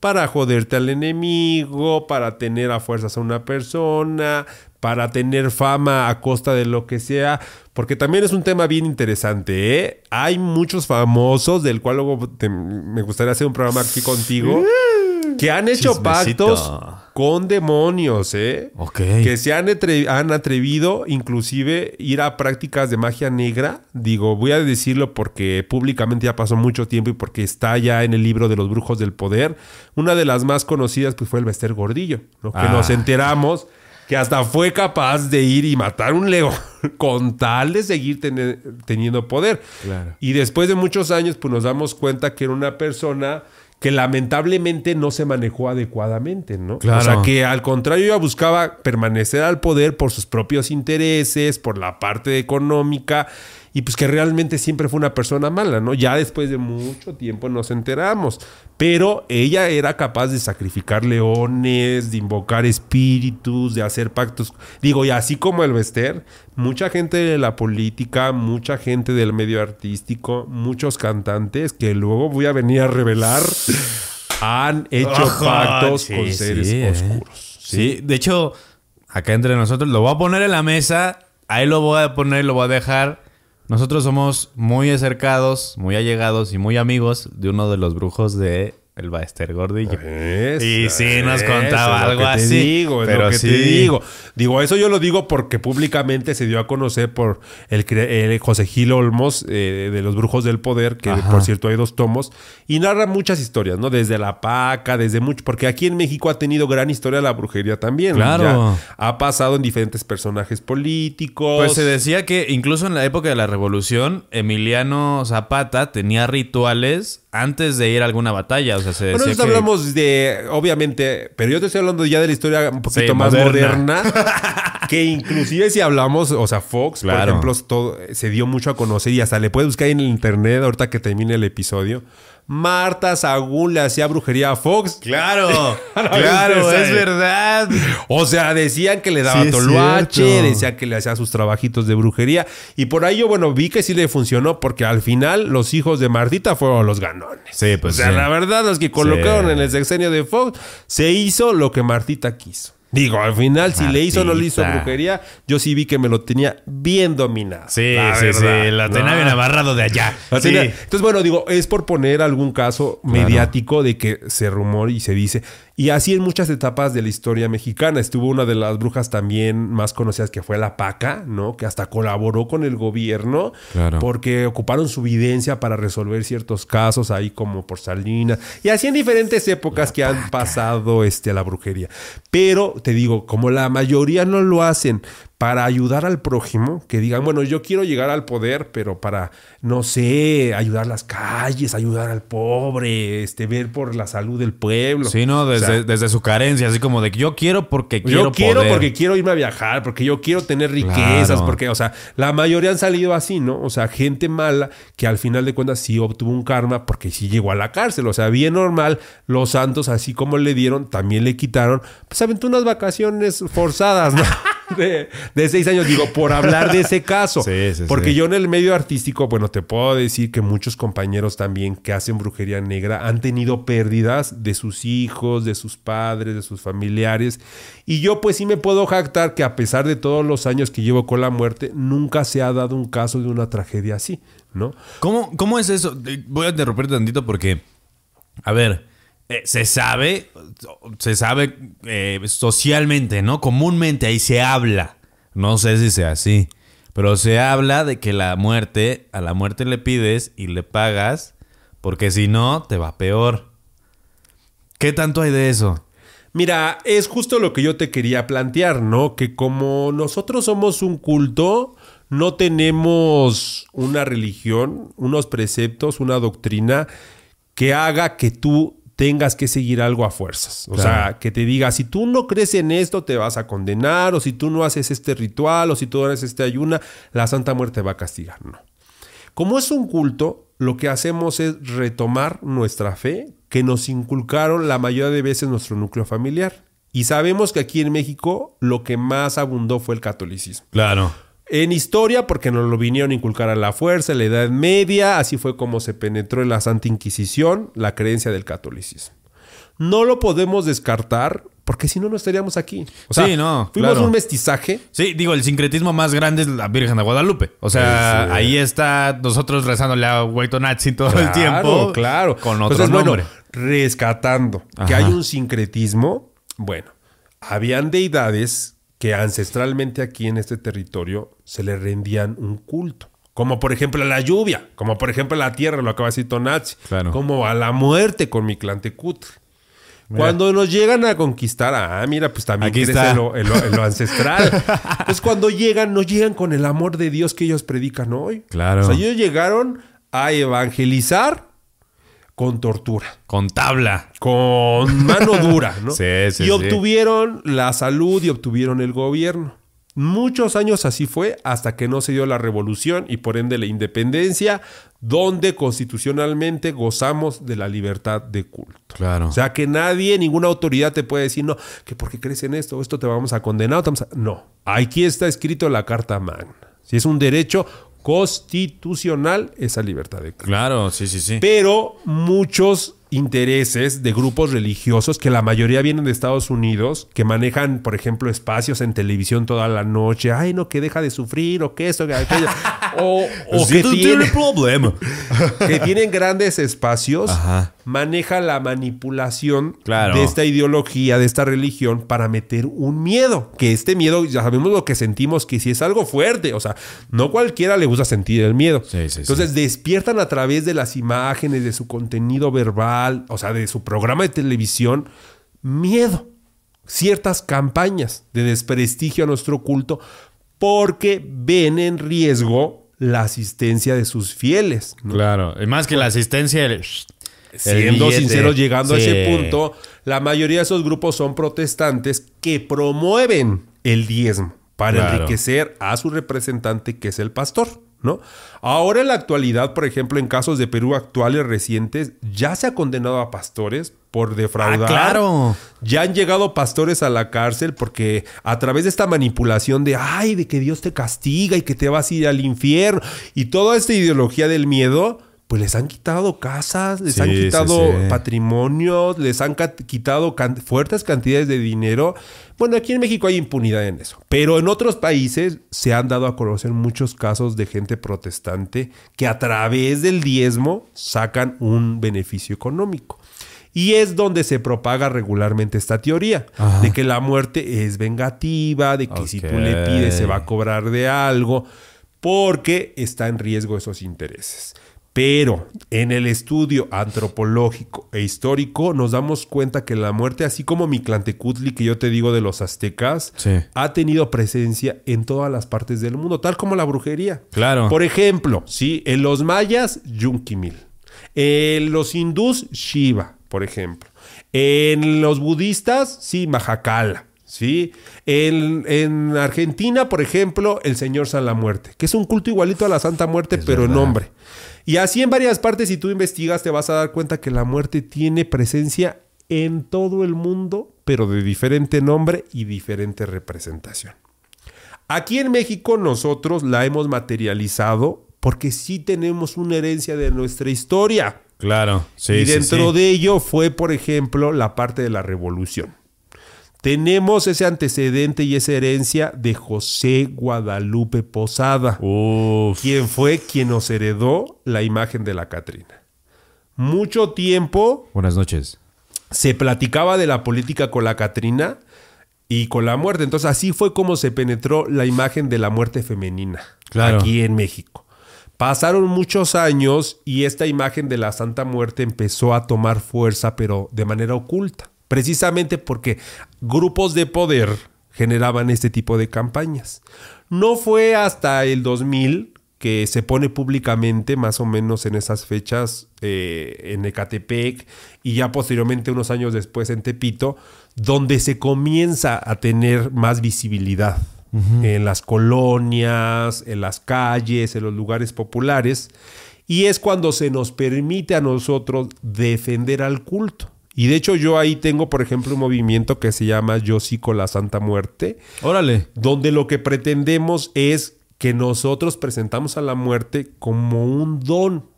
para joderte al enemigo, para tener a fuerzas a una persona, para tener fama a costa de lo que sea, porque también es un tema bien interesante, ¿eh? Hay muchos famosos, del cual luego te- me gustaría hacer un programa aquí contigo, que han hecho Chismecito. pactos con demonios, ¿eh? Ok. Que se han, atre- han atrevido inclusive ir a prácticas de magia negra. Digo, voy a decirlo porque públicamente ya pasó mucho tiempo y porque está ya en el libro de los brujos del poder. Una de las más conocidas pues fue el Bester Gordillo, ¿no? que Ah. nos enteramos que hasta fue capaz de ir y matar un león con tal de seguir teniendo poder. Claro. Y después de muchos años, pues nos damos cuenta que era una persona que lamentablemente no se manejó adecuadamente, ¿no? Claro. O sea, que al contrario ella buscaba permanecer al poder por sus propios intereses, por la parte económica, y pues que realmente siempre fue una persona mala, ¿no? Ya después de mucho tiempo nos enteramos. Pero ella era capaz de sacrificar leones, de invocar espíritus, de hacer pactos. Digo, y así como el Bester, mucha gente de la política, mucha gente del medio artístico, muchos cantantes que luego voy a venir a revelar, han hecho Ojo, pactos sí, con seres sí, ¿eh? oscuros. Sí, de hecho, acá entre nosotros lo voy a poner en la mesa. Ahí lo voy a poner, lo voy a dejar. Nosotros somos muy acercados, muy allegados y muy amigos de uno de los brujos de el Baester Gordillo. Es- Y sí nos eso contaba lo algo te así, Digo, es pero lo que sí. te digo. Digo, eso yo lo digo porque públicamente se dio a conocer por el, el José Gil Olmos eh, de los Brujos del Poder, que Ajá. por cierto hay dos tomos, y narra muchas historias, ¿no? Desde la paca, desde mucho, porque aquí en México ha tenido gran historia la brujería también. Claro. Ya ha pasado en diferentes personajes políticos. Pues se decía que incluso en la época de la revolución, Emiliano Zapata tenía rituales antes de ir a alguna batalla. O sea, se decía que... hablamos de, obviamente, pero yo te estoy hablando ya de la historia un poquito Sí, más moderna. moderna. que inclusive si hablamos, o sea, Fox, por ejemplo, todo, se dio mucho a conocer y hasta le puedes buscar en el internet ahorita que termine el episodio. Marta Sagún le hacía brujería a Fox. Claro, la claro, es verdad. O sea, decían que le daba Sí, toluache, decían que le hacía sus trabajitos de brujería. Y por ahí yo, bueno, vi que sí le funcionó porque al final los hijos de Martita fueron los ganones. Sí, pues O sea, sí. la verdad, los que colocaron Sí. en el sexenio de Fox, se hizo lo que Martita quiso. Digo, al final, si le hizo o no le hizo brujería, yo sí vi que me lo tenía bien dominado. Sí, La sí, verdad, sí. La tenía ¿no? bien amarrado de allá. Sí. Entonces, bueno, digo, es por poner algún caso mediático de que se rumora y se dice. Y así en muchas etapas de la historia mexicana. Estuvo una de las brujas también más conocidas que fue la Paca, ¿no? Que hasta colaboró con el gobierno Claro. porque ocuparon su evidencia para resolver ciertos casos ahí como por Salinas. Y así en diferentes épocas que han pasado este, a la brujería. Pero te digo, como la mayoría no lo hacen para ayudar al prójimo, que digan, bueno, yo quiero llegar al poder, pero para, no sé, ayudar las calles, ayudar al pobre, este, ver por la salud del pueblo. Sí, no, desde, O sea, desde su carencia, así como de que yo quiero porque quiero yo quiero poder. porque quiero irme a viajar, porque yo quiero tener riquezas, Claro. porque, o sea, la mayoría han salido así, ¿no? O sea, gente mala que al final de cuentas sí obtuvo un karma porque sí llegó a la cárcel. O sea, bien normal, los santos, así como le dieron, también le quitaron, pues aventó unas vacaciones forzadas, ¿no? De, de seis años, digo, por hablar de ese caso. Sí, sí, porque sí. yo en el medio artístico, bueno, te puedo decir que muchos compañeros también que hacen brujería negra han tenido pérdidas de sus hijos, de sus padres, de sus familiares. Y yo pues sí me puedo jactar que a pesar de todos los años que llevo con la muerte, nunca se ha dado un caso de una tragedia así, ¿no? ¿Cómo, ¿Cómo es eso? Voy a interrumpir tantito porque, a ver, eh, se sabe, se sabe eh, socialmente, ¿no? Comúnmente ahí se habla. No sé si sea así, pero se habla de que la muerte, a la muerte le pides y le pagas, porque si no, te va peor. ¿Qué tanto hay de eso? Mira, es justo lo que yo te quería plantear, ¿no? Que como nosotros somos un culto, no tenemos una religión, unos preceptos, una doctrina que haga que tú tengas que seguir algo a fuerzas. O Claro. sea, que te diga, si tú no crees en esto, te vas a condenar, o si tú no haces este ritual, o si tú no haces este ayuna, la Santa Muerte va a castigar. No. Como es un culto, lo que hacemos es retomar nuestra fe que nos inculcaron la mayoría de veces nuestro núcleo familiar. Y sabemos que aquí en México lo que más abundó fue el catolicismo. Claro. En historia, porque nos lo vinieron a inculcar a la fuerza, en la Edad Media, así fue como se penetró en la Santa Inquisición la creencia del catolicismo. no lo podemos descartar porque si no, no estaríamos aquí. O sea, Sí, no, fuimos claro. un mestizaje. Sí, digo, el sincretismo más grande es la Virgen de Guadalupe. O sea, Sí. ahí está nosotros rezándole a Huaytonazzi todo el tiempo. Claro. Con otro Entonces, nombre. bueno, rescatando que hay un sincretismo, bueno, habían deidades que ancestralmente aquí en este territorio se le rendían un culto. Como por ejemplo a la lluvia, como por ejemplo a la tierra, lo acaba de decir Claro. como a la muerte con Mictlantecutli. Cuando nos llegan a conquistar, ah, mira, pues también Aquí crece lo, ancestral. Entonces, cuando llegan, no llegan con el amor de Dios que ellos predican hoy. Claro. O sea, ellos llegaron a evangelizar con tortura, Con tabla. con mano dura, ¿no? Sí, sí, y sí. obtuvieron la salud y obtuvieron el gobierno. Muchos años así fue hasta que no se dio la revolución y por ende la independencia, donde constitucionalmente gozamos de la libertad de culto. Claro. O sea que nadie, ninguna autoridad te puede decir, no, que porque crees en esto, esto te vamos a condenar. o te vamos a-". No, aquí está escrito la Carta Magna. Si es un derecho constitucional, esa libertad de culto. claro, sí, sí, sí. Pero muchos intereses de grupos religiosos, que la mayoría vienen de Estados Unidos, que manejan, por ejemplo, espacios en televisión toda la noche, ay, no, que deja de sufrir, o que esto, que aquello, o, o que, tiene- problema. que tienen grandes espacios, Ajá. maneja la manipulación Claro. de esta ideología, de esta religión, para meter un miedo. Que este miedo, ya sabemos lo que sentimos, que si es algo fuerte, o sea, no cualquiera le gusta sentir el miedo. Sí, sí, Entonces despiertan a través de las imágenes, de su contenido verbal, o sea, de su programa de televisión, miedo. Ciertas campañas de desprestigio a nuestro culto porque ven en riesgo la asistencia de sus fieles. ¿no? Claro. Y más que la asistencia. el- Siendo sinceros, llegando a ese punto, la mayoría de esos grupos son protestantes que promueven el diezmo para Claro. enriquecer a su representante, que es el pastor. ¿No? Ahora en la actualidad, por ejemplo, en casos de Perú actuales recientes, ya se ha condenado a pastores por defraudar. Ah, claro. Ya han llegado pastores a la cárcel porque a través de esta manipulación de, ay, de que Dios te castiga y que te vas a ir al infierno y toda esta ideología del miedo, pues les han quitado casas, les Sí, han quitado sí. patrimonios, les han quitado can- fuertes cantidades de dinero. Bueno, aquí en México hay impunidad en eso, pero en otros países se han dado a conocer muchos casos de gente protestante que a través del diezmo sacan un beneficio económico. Y es donde se propaga regularmente esta teoría Ajá. de que la muerte es vengativa, de que si tú le pides se va a cobrar de algo, porque está en riesgo esos intereses. Pero en el estudio antropológico e histórico nos damos cuenta que la muerte, así como Mictlantecutli, que yo te digo de los aztecas, Sí. ha tenido presencia en todas las partes del mundo, tal como la brujería. Claro. Por ejemplo, ¿sí? en los mayas, Yunquimil. En los hindús, Shiva, por ejemplo. En los budistas, sí, Mahakala. ¿sí? En, en Argentina, por ejemplo, el Señor San la Muerte, que es un culto igualito a la Santa Muerte, pero en verdad. Y así en varias partes, si tú investigas, te vas a dar cuenta que la muerte tiene presencia en todo el mundo, pero de diferente nombre y diferente representación. Aquí en México nosotros la hemos materializado porque sí tenemos una herencia de nuestra historia. Claro. Sí, y sí, dentro sí. de ello fue, por ejemplo, la parte de la revolución. Tenemos ese antecedente y esa herencia de José Guadalupe Posada, Uf. quien fue quien nos heredó la imagen de la Catrina. Mucho tiempo Buenas noches. se platicaba de la política con la Catrina y con la muerte. Entonces así fue como se penetró la imagen de la muerte femenina Claro. aquí en México. Pasaron muchos años y esta imagen de la Santa Muerte empezó a tomar fuerza, pero de manera oculta. Precisamente porque grupos de poder generaban este tipo de campañas. No fue hasta el 2000 que se pone públicamente, más o menos en esas fechas, eh, en Ecatepec y ya posteriormente, unos años después, en Tepito, donde se comienza a tener más visibilidad en las colonias, en las calles, en los lugares populares. Y es cuando se nos permite a nosotros defender al culto. Y de hecho yo ahí tengo, por ejemplo, un movimiento que se llama Yo sí con la Santa Muerte, Órale. donde lo que pretendemos es que nosotros presentamos a la muerte como un don,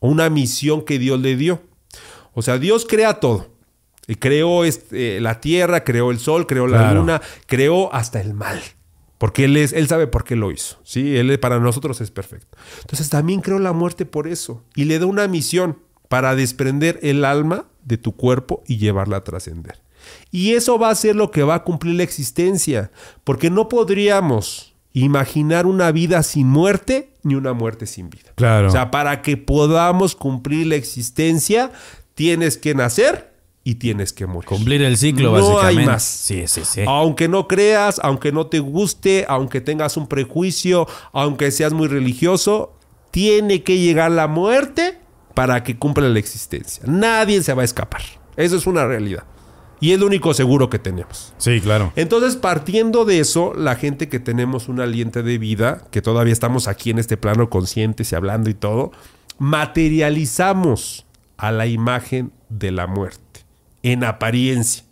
una misión que Dios le dio. O sea, Dios crea todo. Y creó este, la tierra, creó el sol, creó la Claro. luna, creó hasta el mal. Porque él, es, él sabe por qué lo hizo. ¿sí? Él para nosotros es perfecto. Entonces también creó la muerte por eso. Y le da una misión para desprender el alma de tu cuerpo y llevarla a trascender. Y eso va a ser lo que va a cumplir la existencia. Porque no podríamos imaginar una vida sin muerte ni una muerte sin vida. Claro. O sea, para que podamos cumplir la existencia, tienes que nacer y tienes que morir. Cumplir el ciclo, No hay más. Sí, sí, sí. Aunque no creas, aunque no te guste, aunque tengas un prejuicio, aunque seas muy religioso, tiene que llegar la muerte para que cumpla la existencia. Nadie se va a escapar. Eso es una realidad. Y es lo único seguro que tenemos. Sí, claro. Entonces, partiendo de eso, la gente que tenemos un aliento de vida, que todavía estamos aquí en este plano conscientes y hablando y todo, materializamos a la imagen de la muerte, en apariencia.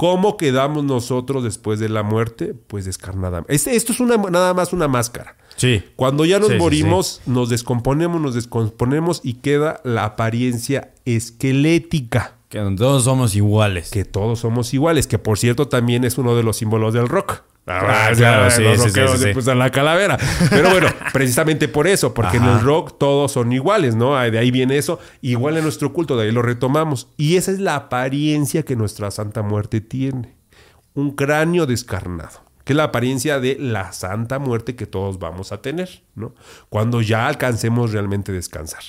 ¿Cómo quedamos nosotros después de la muerte? Pues descarnadamente. Este- esto es una, nada más una máscara. Sí. Cuando ya nos Sí, sí, morimos, nos descomponemos, nos descomponemos y queda la apariencia esquelética Que todos somos iguales. que todos somos iguales, que por cierto también es uno de los símbolos del rock. Ah, claro, sí, los sí, sí, rockeros sí, le sí. pusan la calavera. Pero bueno, precisamente por eso, porque en Ajá. el rock todos son iguales, ¿no? De ahí viene eso. Igual en nuestro culto, de ahí lo retomamos. Y esa es la apariencia que nuestra Santa Muerte tiene. Un cráneo descarnado. Que es la apariencia de la Santa Muerte que todos vamos a tener, ¿no? Cuando ya alcancemos realmente descansar.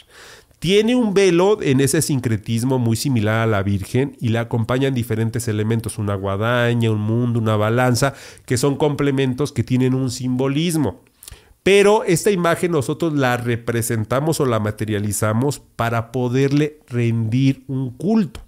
Tiene un velo en ese sincretismo muy similar a la Virgen y le acompañan diferentes elementos, una guadaña, un mundo, una balanza, que son complementos que tienen un simbolismo. Pero esta imagen nosotros la representamos o la materializamos para poderle rendir un culto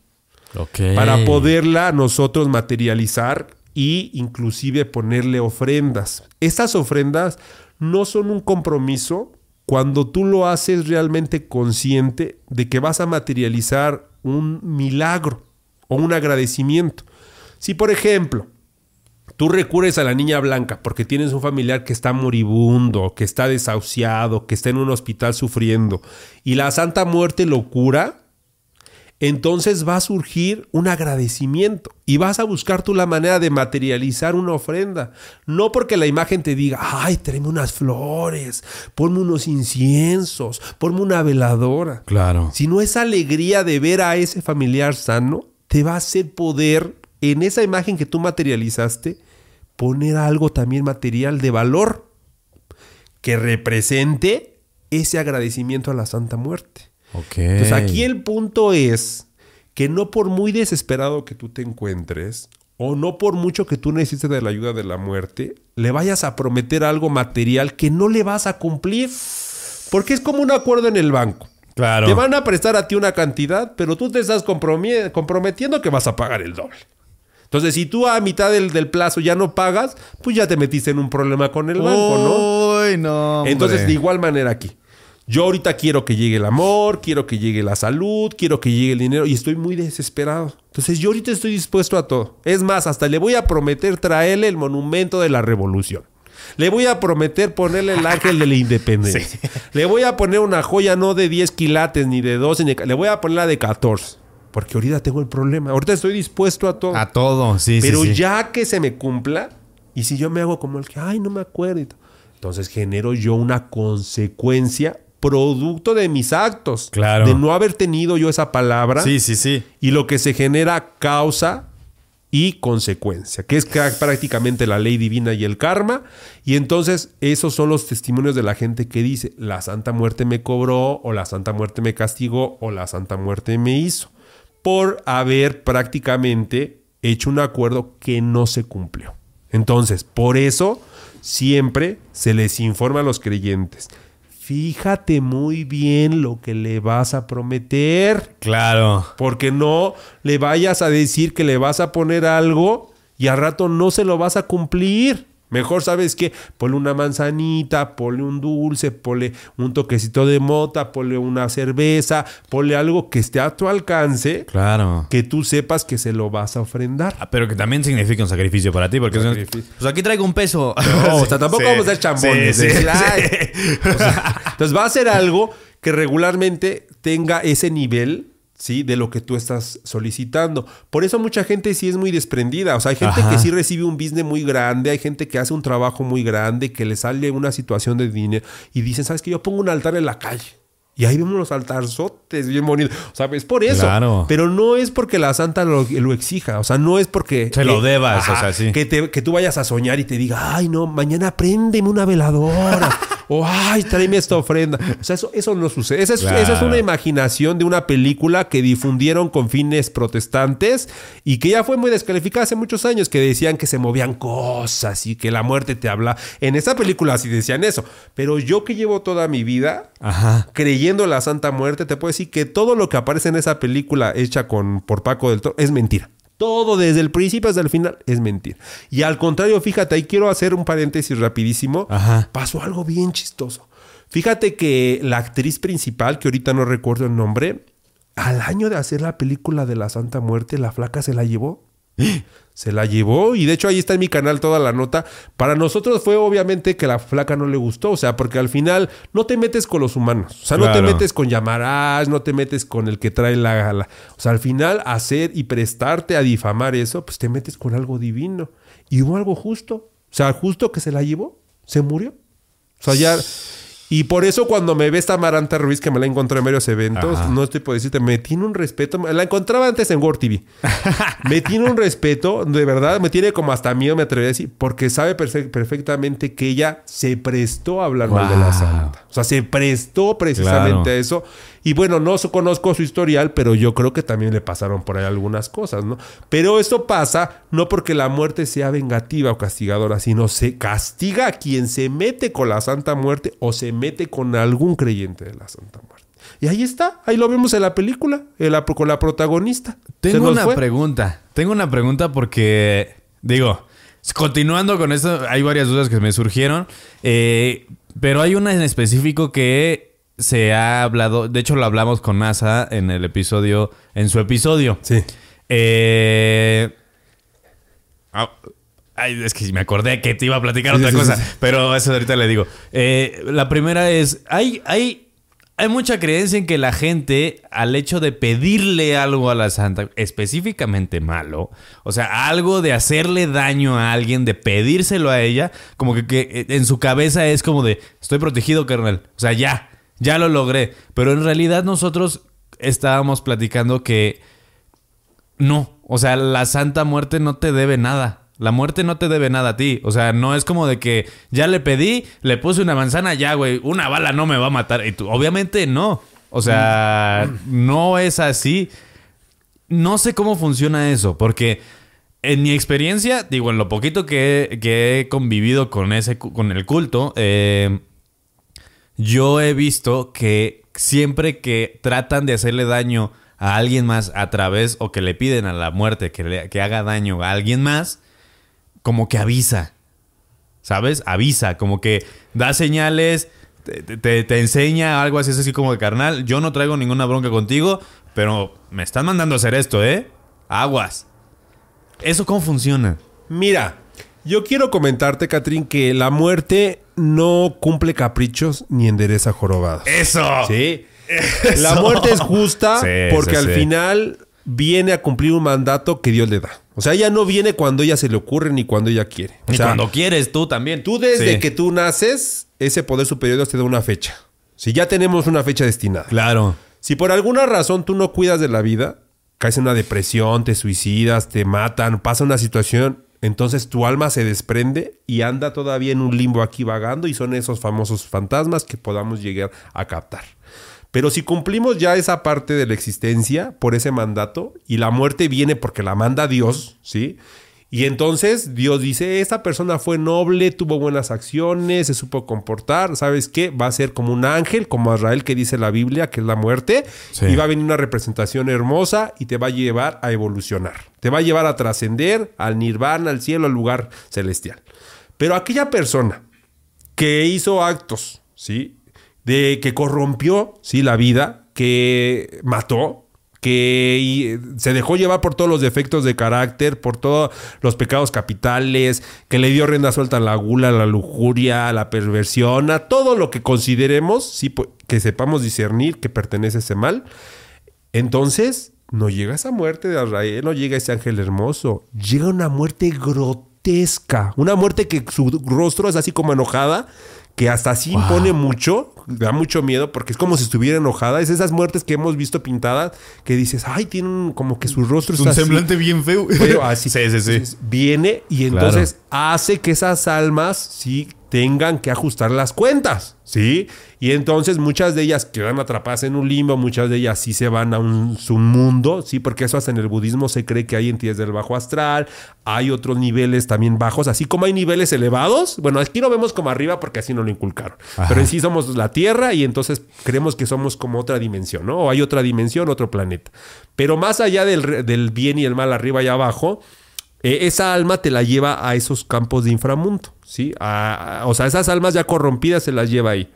para poderla nosotros materializar y inclusive ponerle ofrendas. Estas ofrendas no son un compromiso cuando tú lo haces realmente consciente de que vas a materializar un milagro o un agradecimiento. Si por ejemplo tú recurres a la niña blanca porque tienes un familiar que está moribundo, que está desahuciado, que está en un hospital sufriendo y la Santa Muerte lo cura, entonces va a surgir un agradecimiento y vas a buscar tú la manera de materializar una ofrenda. No porque la imagen te diga, ay, tráeme unas flores, ponme unos inciensos, ponme una veladora. Claro. Sino esa alegría de ver a ese familiar sano te va a hacer poder, en esa imagen que tú materializaste, poner algo también material de valor que represente ese agradecimiento a la Santa Muerte. Ok. Entonces aquí el punto es que no por muy desesperado que tú te encuentres o no por mucho que tú necesites de la ayuda de la muerte, le vayas a prometer algo material que no le vas a cumplir. Porque es como un acuerdo en el banco. Claro. Te van a prestar a ti una cantidad, pero tú te estás comprometiendo que vas a pagar el doble. Entonces, si tú a mitad del, del plazo ya no pagas, pues ya te metiste en un problema con el banco, ¿no? Uy, no. hombre. Entonces, de igual manera aquí. Yo ahorita quiero que llegue el amor, quiero que llegue la salud, quiero que llegue el dinero y estoy muy desesperado. Entonces yo ahorita estoy dispuesto a todo. Es más, hasta le voy a prometer traerle el monumento de la revolución. Le voy a prometer ponerle el ángel de la independencia. Le voy a poner una joya no de 10 quilates ni de 12, ni le voy a poner la de 14. Porque ahorita tengo el problema. Ahorita estoy dispuesto a todo. A todo, sí, sí, Pero sí. ya que se me cumpla, y si yo me hago como el que, ay, no me acuerdo, entonces genero yo una consecuencia producto de mis actos. Claro. De no haber tenido yo esa palabra. Sí, sí, sí. Y lo que se genera causa y consecuencia, que es ca- prácticamente la ley divina y el karma. Y entonces esos son los testimonios de la gente que dice, la Santa Muerte me cobró, o la Santa Muerte me castigó, o la Santa Muerte me hizo, por haber prácticamente hecho un acuerdo que no se cumplió. Entonces, por eso siempre se les informa a los creyentes. Fíjate muy bien lo que le vas a prometer. Claro. Porque no le vayas a decir que le vas a poner algo y al rato no se lo vas a cumplir. Mejor sabes que ponle una manzanita, ponle un dulce, ponle un toquecito de mota, ponle una cerveza, ponle algo que esté a tu alcance, Claro. que tú sepas que se lo vas a ofrendar. Ah, Pero que también significa un sacrificio para ti, porque Sacrificio. pues aquí traigo un peso. No, o sea, tampoco Sí, vamos a ser chambones. sí, sea, entonces va a ser algo que regularmente tenga ese nivel ¿sí? De lo que tú estás solicitando. Por eso mucha gente sí es muy desprendida. O sea, hay gente Ajá. que sí recibe un business muy grande, hay gente que hace un trabajo muy grande, que le sale una situación de dinero y dicen, ¿sabes qué? Yo pongo un altar en la calle. Y ahí vemos los altarzotes bien bonitos. O sea, es por eso. Claro. Pero no es porque la santa lo, lo exija. O sea, no es porque... Se lo debas, o sea, sí. Que, te- que tú vayas a soñar y te diga, ay, no, mañana préndeme una veladora. o, ay, tráeme esta ofrenda. O sea, eso, eso no sucede. Esa es, Claro. esa es una imaginación de una película que difundieron con fines protestantes y que ya fue muy descalificada hace muchos años, que decían que se movían cosas y que la muerte te habla. En esa película sí decían eso. Pero yo que llevo toda mi vida Ajá. creyendo en la Santa Muerte, te puedo decir que todo lo que aparece en esa película hecha con, por Paco del Toro es mentira. Todo desde el principio hasta el final es mentira. Y al contrario, fíjate, ahí quiero hacer un paréntesis rapidísimo. Ajá. Pasó algo bien chistoso. Fíjate que la actriz principal, que ahorita no recuerdo el nombre, al año de hacer la película de la Santa Muerte, la flaca se la llevó. Se la llevó y de hecho ahí está en mi canal toda la nota. Para nosotros fue obviamente que la flaca no le gustó, o sea, porque al final no te metes con los humanos, o sea, no te metes con llamarás, no te metes con el que trae la, la- O sea, al final hacer y prestarte a difamar eso, pues te metes con algo divino. Y hubo algo justo, o sea, justo que se la llevó, se murió. O sea, ya... Y por eso cuando me ve esta Maranta Ruiz, que me la encontré en varios eventos, Ajá. no estoy por decirte, me tiene un respeto. La encontraba antes en Word TV. me tiene un respeto, de verdad, me tiene como hasta miedo, me atrevería a decir, porque sabe perfe- perfectamente que ella se prestó a hablar mal de la santa. O sea, se prestó precisamente a eso. Y bueno, no conozco su historial, pero yo creo que también le pasaron por ahí algunas cosas, ¿no? Pero esto pasa no porque la muerte sea vengativa o castigadora, sino se castiga a quien se mete con la Santa Muerte o se mete con algún creyente de la Santa Muerte. Y ahí está, ahí lo vemos en la película, en la- con la protagonista. Tengo una fue. pregunta. Tengo una pregunta porque, digo, continuando con esto, hay varias dudas que me surgieron. eh, pero hay una en específico que se ha hablado, de hecho lo hablamos con NASA en el episodio, en su episodio. Sí. Eh, ay, es que me acordé que te iba a platicar Sí, otra sí, cosa, sí, sí. pero eso ahorita le digo. Eh, la primera es, hay, hay, hay mucha creencia en que la gente, al hecho de pedirle algo a la santa, específicamente malo, o sea, algo de hacerle daño a alguien, de pedírselo a ella, como que, que en su cabeza es como de, estoy protegido, carnal. O sea, ya, ya lo logré. Pero en realidad nosotros estábamos platicando que no, o sea, la Santa Muerte no te debe nada. La muerte no te debe nada a ti. O sea, no es como de que ya le pedí, le puse una manzana, ya, güey, una bala no me va a matar. Y tú, obviamente no. O sea, no es así. No sé cómo funciona eso, porque en mi experiencia, digo, en lo poquito que, he- convivido con, ese, con el culto, eh, yo he visto que siempre que tratan de hacerle daño a alguien más a través o que le piden a la muerte que, le- que haga daño a alguien más, como que avisa. ¿Sabes? Avisa, como que da señales, te, te- enseña algo así, así como de carnal. Yo no traigo ninguna bronca contigo, pero me están mandando a hacer esto, ¿eh? Aguas. ¿Eso cómo funciona? Mira, yo quiero comentarte, Catrín, que la muerte no cumple caprichos ni endereza jorobadas. ¡Eso! Sí. La muerte es justa Sí, porque sí, al sí. final viene a cumplir un mandato que Dios le da. O sea, ella no viene cuando ella se le ocurre ni cuando ella quiere. O sea, cuando quieres, tú también. tú desde que tú naces, ese poder superior te da una fecha. Si ya tenemos una fecha destinada. Claro. Si por alguna razón tú no cuidas de la vida, caes en una depresión, te suicidas, te matan, pasa una situación, entonces tu alma se desprende y anda todavía en un limbo aquí vagando y son esos famosos fantasmas que podamos llegar a captar. Pero si cumplimos ya esa parte de la existencia por ese mandato y la muerte viene porque la manda Dios, ¿sí? Y entonces Dios dice, esta persona fue noble, tuvo buenas acciones, se supo comportar, ¿sabes qué? Va a ser como un ángel, como Israel que dice la Biblia, que es la muerte, Sí. y va a venir una representación hermosa y te va a llevar a evolucionar, te va a llevar a trascender al nirvana, al cielo, al lugar celestial. Pero aquella persona que hizo actos, ¿sí? De que corrompió, ¿sí? La vida, que mató, que se dejó llevar por todos los defectos de carácter, por todos los pecados capitales, que le dio rienda suelta a la gula, a la lujuria, a la perversión, a todo lo que consideremos, sí, que sepamos discernir que pertenece a ese mal. Entonces, no llega esa muerte de Azrael, no llega ese ángel hermoso, llega una muerte grotesca, una muerte que su rostro es así como enojada, que hasta así impone mucho, da mucho miedo porque es como si estuviera enojada. Es esas muertes que hemos visto pintadas que dices, ay, tienen como que su rostro Es un así. semblante bien feo. Pero así. Sí, sí, sí. Entonces, viene y entonces hace que esas almas sí tengan que ajustar las cuentas, ¿sí? Y entonces muchas de ellas quedan atrapadas en un limbo, muchas de ellas sí se van a un submundo, ¿sí? Porque eso hasta en el budismo se cree que hay entidades del bajo astral, hay otros niveles también bajos, así como hay niveles elevados. Bueno, aquí lo vemos como arriba porque así nos lo inculcaron. Pero en sí somos la Tierra y entonces creemos que somos como otra dimensión, ¿no? O hay otra dimensión, otro planeta. Pero más allá del bien y el mal arriba y abajo, eh, esa alma te la lleva a esos campos de inframundo, ¿sí? A- o sea, esas almas ya corrompidas se las lleva ahí.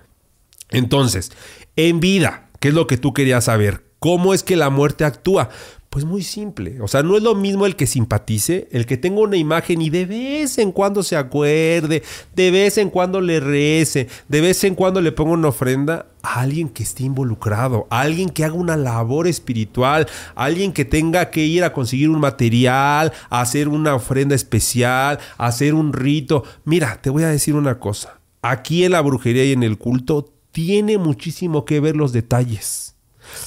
Entonces, en vida, ¿qué es lo que tú querías saber? ¿Cómo es que la muerte actúa? Pues muy simple. O sea, no es lo mismo el que simpatice, el que tenga una imagen y de vez en cuando se acuerde, de vez en cuando le rece, de vez en cuando le ponga una ofrenda a alguien que esté involucrado, a alguien que haga una labor espiritual, a alguien que tenga que ir a conseguir un material, hacer una ofrenda especial, hacer un rito. Mira, te voy a decir una cosa. Aquí en la brujería y en el culto tiene muchísimo que ver los detalles.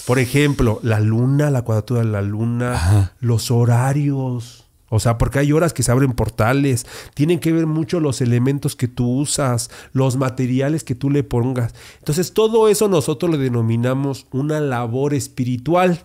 Por ejemplo, la luna, la cuadratura de la luna, los horarios. O sea, porque hay horas que se abren portales. Tienen que ver mucho los elementos que tú usas, los materiales que tú le pongas. Entonces, todo eso nosotros le denominamos una labor espiritual.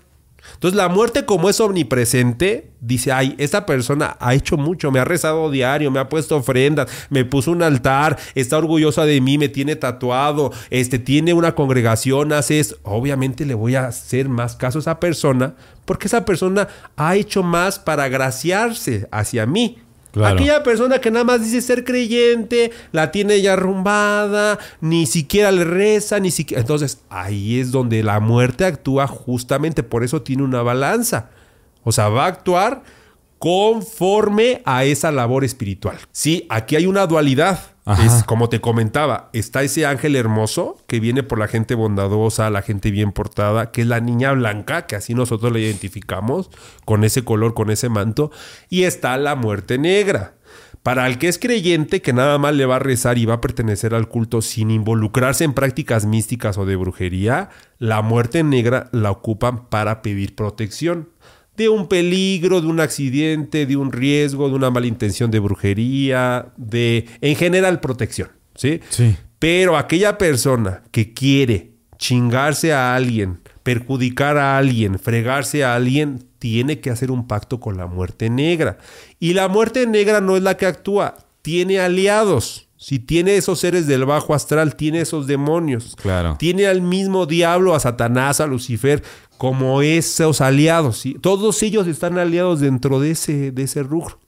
Entonces, la muerte, como es omnipresente, dice: Ay, esta persona ha hecho mucho, me ha rezado diario, me ha puesto ofrendas, me puso un altar, está orgullosa de mí, me tiene tatuado, este, tiene una congregación, hace. Obviamente le voy a hacer más caso a esa persona, porque esa persona ha hecho más para agraciarse hacia mí. Aquella persona que nada más dice ser creyente, la tiene ya arrumbada, ni siquiera le reza, ni siquiera. Entonces, ahí es donde la muerte actúa justamente, por eso tiene una balanza. O sea, va a actuar conforme a esa labor espiritual. Sí, aquí hay una dualidad. Es como te comentaba, está ese ángel hermoso que viene por la gente bondadosa, la gente bien portada, que es la niña blanca, que así nosotros la identificamos, con ese color, con ese manto, y está la muerte negra. Para el que es creyente, que nada más le va a rezar y va a pertenecer al culto sin involucrarse en prácticas místicas o de brujería, la muerte negra la ocupan para pedir protección de un peligro, de un accidente, de un riesgo, de una mala intención de brujería, de en general protección, ¿sí? Sí. Pero aquella persona que quiere chingarse a alguien, perjudicar a alguien, fregarse a alguien, tiene que hacer un pacto con la muerte negra. Y la muerte negra no es la que actúa, tiene aliados. Si tiene esos seres del bajo astral, tiene esos demonios. Claro. Tiene al mismo diablo, a Satanás, a Lucifer, como esos aliados. Todos ellos están aliados dentro de ese, de ese rubro.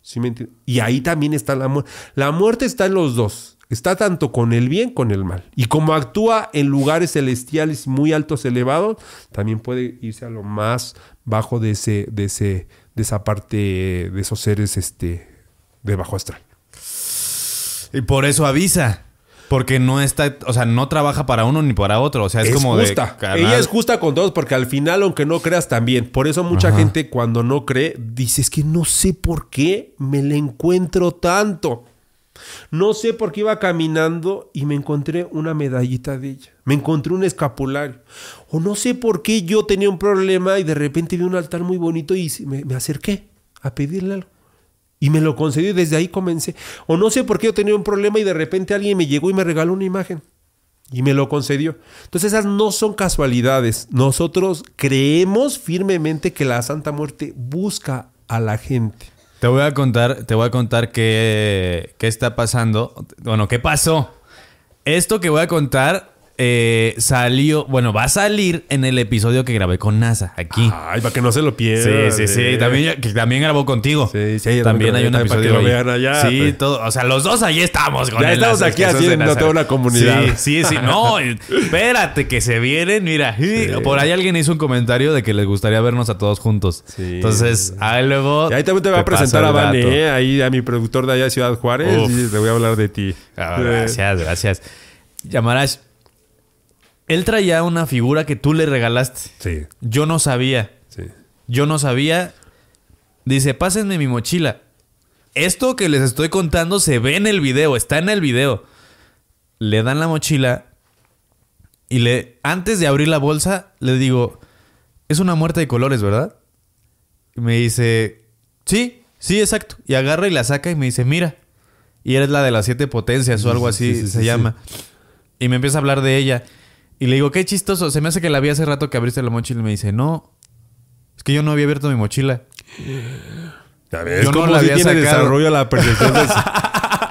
Y ahí también está la muerte. La muerte está en los dos. Está tanto con el bien con el mal. Y como actúa en lugares celestiales muy altos, elevados, también puede irse a lo más bajo de ese, de ese, de esa parte de esos seres este, de bajo astral. Y por eso avisa. Porque no está, o sea, no trabaja para uno ni para otro. O sea, es, es como justa. de. Ella es justa con todos porque al final, aunque no creas también. Por eso mucha Ajá. gente cuando no cree dice es que no sé por qué me la encuentro tanto. No sé por qué iba caminando y me encontré una medallita de ella. Me encontré un escapulario. O no sé por qué yo tenía un problema y de repente vi un altar muy bonito y me, me acerqué a pedirle algo. Y me lo concedió y desde ahí comencé. O no sé por qué yo tenía un problema y de repente alguien me llegó y me regaló una imagen. Y me lo concedió. Entonces esas no son casualidades. Nosotros creemos firmemente que la Santa Muerte busca a la gente. Te voy a contar, te voy a contar qué, qué está pasando. Bueno, qué pasó. Esto que voy a contar eh, salió, bueno, va a salir en el episodio que grabé con NASA aquí. Ay, para que no se lo Sí, pierdan. sí, sí. eh. También, que también grabó contigo. Sí, sí, también hay un también para que episodio lo vean allá, Sí, pues. todo. O sea, los dos ahí estamos con Ya el estamos NASA, aquí haciendo toda una comunidad. Sí, sí, sí. No, espérate, que se vienen. Mira, por ahí alguien hizo un comentario de que les gustaría vernos a todos juntos. Sí. Entonces, ahí luego. Y ahí también te voy a presentar a Vane, eh, ahí a mi productor de allá de Ciudad Juárez. Uf. Y te voy a hablar de ti. Ah, gracias, gracias. Llamarás. Él traía una figura que tú le regalaste. Sí, Yo no sabía. sí. Yo no sabía. Dice, pásenme mi mochila. Esto que les estoy contando se ve en el video, está en el video. Le dan la mochila y le antes de abrir la bolsa le digo, es una muerte de colores, ¿verdad? Y me dice, sí, sí, exacto. Y agarra y la saca y me dice, mira. Y eres la de las siete potencias o algo así Sí, sí, se sí, llama. Y me empieza a hablar de ella. Y le digo, qué chistoso. Se me hace que la vi hace rato que abriste la mochila. Y me dice, no. Es que yo no había abierto mi mochila. Ya ves, Yo no la si había tiene sacado. desarrollo la percepción. de-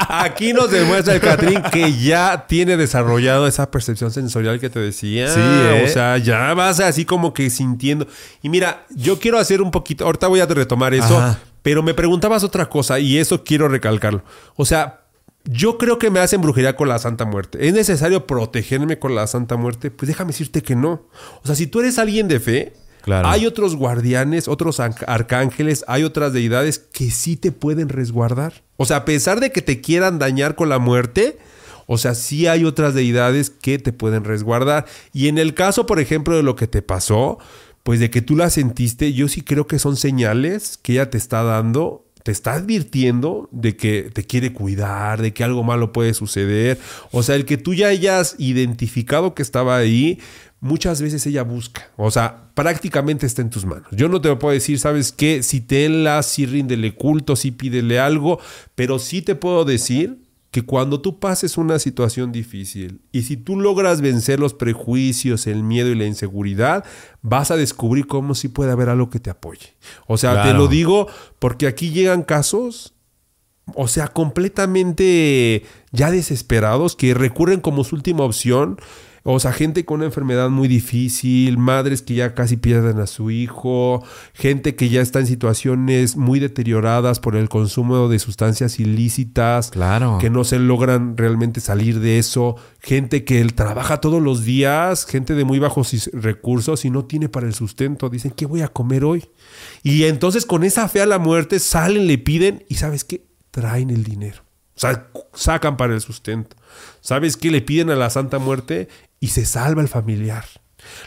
Aquí nos demuestra el Catrín que ya tiene desarrollado esa percepción sensorial que te decía. Sí, ¿eh? O sea, ya vas así como que sintiendo. Y mira, yo quiero hacer un poquito. Ahorita voy a retomar eso. Ajá. Pero me preguntabas otra cosa y eso quiero recalcarlo. O sea, yo creo que me hacen brujería con la Santa Muerte. ¿Es necesario protegerme con la Santa Muerte? Pues déjame decirte que no. O sea, si tú eres alguien de fe, Claro. hay otros guardianes, otros arcángeles, hay otras deidades que sí te pueden resguardar. O sea, a pesar de que te quieran dañar con la muerte, o sea, sí hay otras deidades que te pueden resguardar. Y en el caso, por ejemplo, de lo que te pasó, pues de que tú la sentiste, yo sí creo que son señales que ella te está dando te está advirtiendo de que te quiere cuidar, de que algo malo puede suceder. O sea, el que tú ya hayas identificado que estaba ahí, muchas veces ella busca. O sea, prácticamente está en tus manos. Yo no te puedo decir, ¿sabes qué? Si tenla, si ríndele culto, si pídele algo, pero sí te puedo decir que cuando tú pases una situación difícil y si tú logras vencer los prejuicios, el miedo y la inseguridad, vas a descubrir cómo sí puede haber algo que te apoye. O sea, te Claro. lo digo porque aquí llegan casos, o sea, completamente ya desesperados, que recurren como su última opción. O sea, gente con una enfermedad muy difícil, madres que ya casi pierden a su hijo, gente que ya está en situaciones muy deterioradas por el consumo de sustancias ilícitas, Claro. que no se logran realmente salir de eso, gente que él trabaja todos los días, gente de muy bajos recursos y no tiene para el sustento, dicen, ¿qué voy a comer hoy? Y entonces con esa fe a la muerte salen, le piden y ¿sabes qué? Traen el dinero. O sea, sacan para el sustento. ¿Sabes qué? Le piden a la Santa Muerte y se salva el familiar.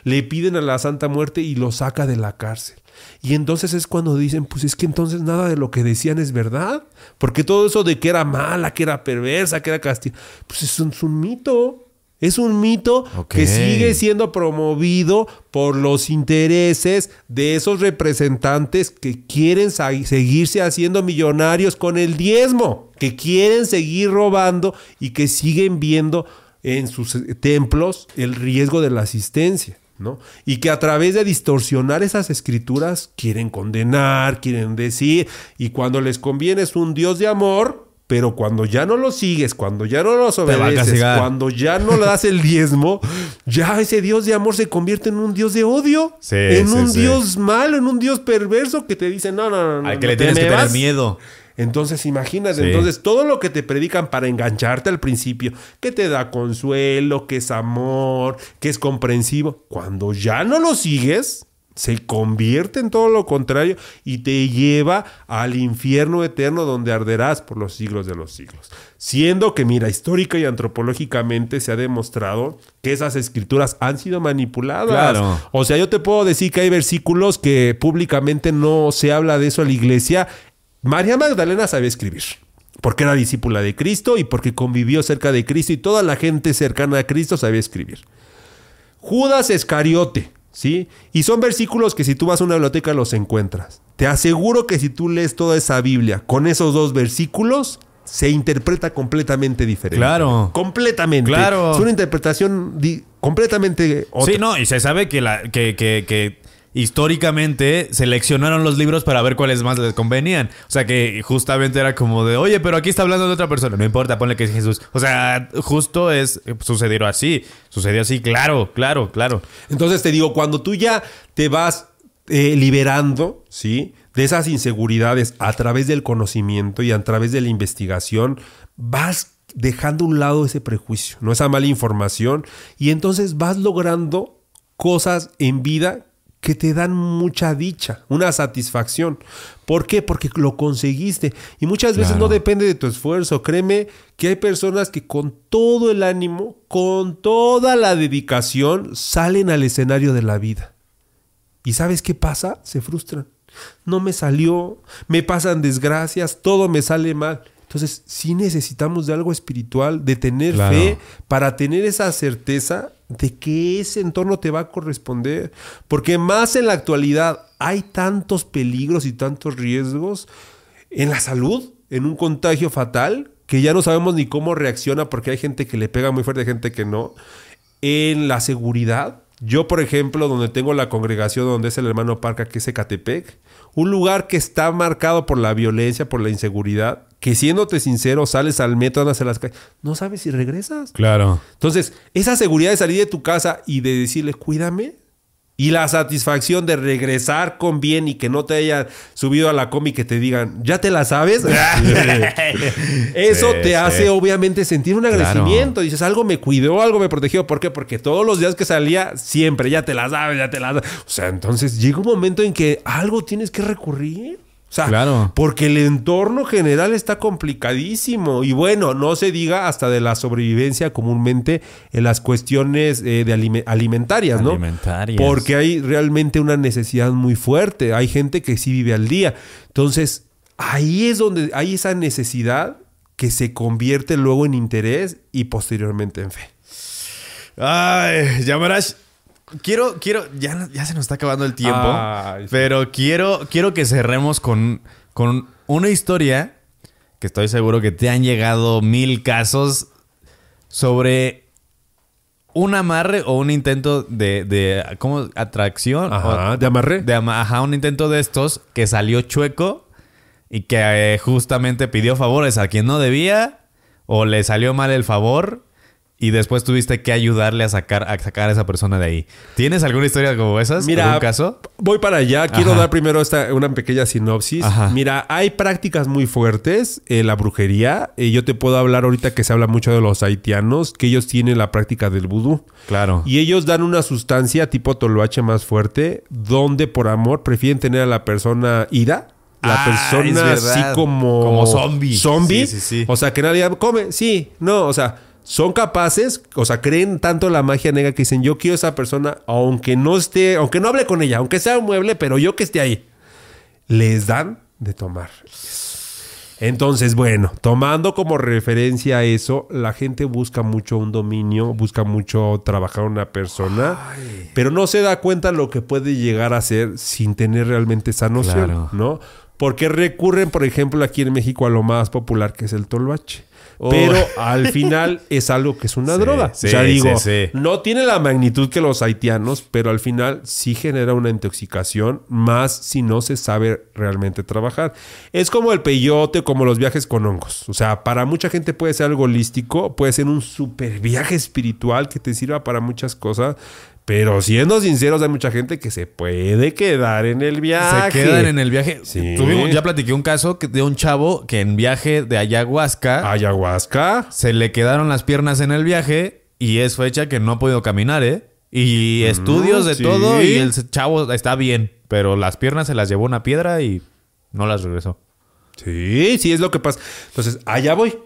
Le piden a la Santa Muerte y lo saca de la cárcel. Y entonces es cuando dicen, pues es que entonces nada de lo que decían es verdad. Porque todo eso de que era mala, que era perversa, que era castigo, pues es un, es un mito. Es un mito que sigue siendo promovido por los intereses de esos representantes que quieren seguirse haciendo millonarios con el diezmo, que quieren seguir robando y que siguen viendo en sus eh, templos el riesgo de la asistencia. ¿no? Y que a través de distorsionar esas escrituras quieren condenar, quieren decir, y cuando les conviene es un Dios de amor, pero cuando ya no lo sigues, cuando ya no los obedeces, cuando ya no le das el diezmo, ya ese Dios de amor se convierte en un Dios de odio, Sí, en sí, un sí. Dios malo, en un Dios perverso que te dice, no, no, no, no, Al que no le tienes que tener vas". miedo. Entonces, imagínate, Sí. entonces todo lo que te predican para engancharte al principio, que te da consuelo, que es amor, que es comprensivo, cuando ya no lo sigues, se convierte en todo lo contrario y te lleva al infierno eterno donde arderás por los siglos de los siglos. Siendo que, mira, histórica y antropológicamente se ha demostrado que esas escrituras han sido manipuladas. Claro. O sea, yo te puedo decir que hay versículos que públicamente no se habla de eso a la iglesia. María Magdalena sabía escribir. Porque era discípula de Cristo y porque convivió cerca de Cristo y toda la gente cercana a Cristo sabía escribir. Judas Escariote, ¿sí? Y son versículos que si tú vas a una biblioteca los encuentras. Te aseguro que si tú lees toda esa Biblia con esos dos versículos, se interpreta completamente diferente. Claro. Completamente. Claro. Es una interpretación completamente otra. Sí, no, y se sabe que, la, que, que, que históricamente seleccionaron los libros para ver cuáles más les convenían. O sea que justamente era como de, oye, pero aquí está hablando de otra persona. No importa, ponle que es Jesús. O sea, justo es, sucedió así. Sucedió así, claro, claro, claro. Entonces te digo, cuando tú ya te vas eh, liberando, ¿sí? De esas inseguridades a través del conocimiento y a través de la investigación, vas dejando a un lado ese prejuicio, no esa mala información, y entonces vas logrando cosas en vida que te dan mucha dicha, una satisfacción. ¿Por qué? Porque lo conseguiste. Y muchas veces Claro. no depende de tu esfuerzo. Créeme que hay personas que con todo el ánimo, con toda la dedicación, salen al escenario de la vida. ¿Y sabes qué pasa? Se frustran. No me salió, me pasan desgracias, todo me sale mal. Entonces, sí necesitamos de algo espiritual, de tener Claro. fe para tener esa certeza de que ese entorno te va a corresponder. Porque más en la actualidad hay tantos peligros y tantos riesgos en la salud, en un contagio fatal, que ya no sabemos ni cómo reacciona porque hay gente que le pega muy fuerte, gente que no. En la seguridad, yo por ejemplo, donde tengo la congregación, donde es el hermano Parca, que es Ecatepec, un lugar que está marcado por la violencia, por la inseguridad, que siéndote sincero, sales al metro, andas en las calles, no sabes si regresas. Claro. Entonces, esa seguridad de salir de tu casa y de decirle, cuídame. Y la satisfacción de regresar con bien y que no te hayan subido a la combi y que te digan, ¿ya te la sabes? Eso Sí, te sí. hace obviamente sentir un Claro. agradecimiento. Dices, algo me cuidó, algo me protegió. ¿Por qué? Porque todos los días que salía, siempre, ya te la sabes, ya te la sabes. O sea, entonces llega un momento en que algo tienes que recurrir. O sea, Claro. porque el entorno general está complicadísimo. Y bueno, no se diga hasta de la sobrevivencia comúnmente en las cuestiones eh, de alime- alimentarias, ¿no? Alimentarias. Porque hay realmente una necesidad muy fuerte. Hay gente que sí vive al día. Entonces, ahí es donde hay esa necesidad que se convierte luego en interés y posteriormente en fe. Ay, Yamarash. Quiero, quiero, ya, ya se nos está acabando el tiempo. Ay, sí. pero quiero, quiero que cerremos con, con una historia que estoy seguro que te han llegado mil casos sobre un amarre o un intento de, de ¿cómo? Atracción. Ajá, o- de amarre. de ama- ajá, un intento de estos que salió chueco y que eh, justamente pidió favores a quien no debía o le salió mal el favor y después tuviste que ayudarle a sacar a sacar a esa persona de ahí. ¿Tienes alguna historia como esas? Mira, ¿Algún caso? voy para allá. Quiero Ajá. dar primero esta, una pequeña sinopsis. Ajá. Mira, hay prácticas muy fuertes en la brujería. Eh, yo te puedo hablar ahorita que se habla mucho de los haitianos, que ellos tienen la práctica del vudú. Claro. Y ellos dan una sustancia tipo toloache más fuerte, donde por amor prefieren tener a la persona ida. La Ah, persona así como... Como zombie. Zombie. Sí, sí, sí. O sea, que nadie come. Sí, no, o sea, son capaces, o sea, creen tanto la magia negra que dicen, yo quiero esa persona, aunque no esté, aunque no hable con ella, aunque sea un mueble, pero yo que esté ahí. Les dan de tomar. Entonces, bueno, tomando como referencia eso, la gente busca mucho un dominio, busca mucho trabajar a una persona, pero no se da cuenta lo que puede llegar a ser sin tener realmente esa noción, Claro. ¿no? Porque recurren, por ejemplo, aquí en México a lo más popular que es el toloache. Oh. Pero al final es algo que es una Sí, droga. sí, o sea, digo, sí. no tiene la magnitud que los haitianos, pero al final sí genera una intoxicación, más si no se sabe realmente trabajar. Es como el peyote, como los viajes con hongos. O sea, para mucha gente puede ser algo holístico, puede ser un super viaje espiritual que te sirva para muchas cosas. Pero siendo sinceros, hay mucha gente que se puede quedar en el viaje. Se quedan en el viaje. Sí. Tuvimos- ya platiqué un caso de un chavo que en viaje de ayahuasca Ayahuasca. se le quedaron las piernas en el viaje y es fecha que no ha podido caminar, ¿eh? Y estudios de sí. todo y el chavo está bien, pero las piernas se las llevó una piedra y no las regresó. Sí, sí es lo que pasa. Entonces, allá voy.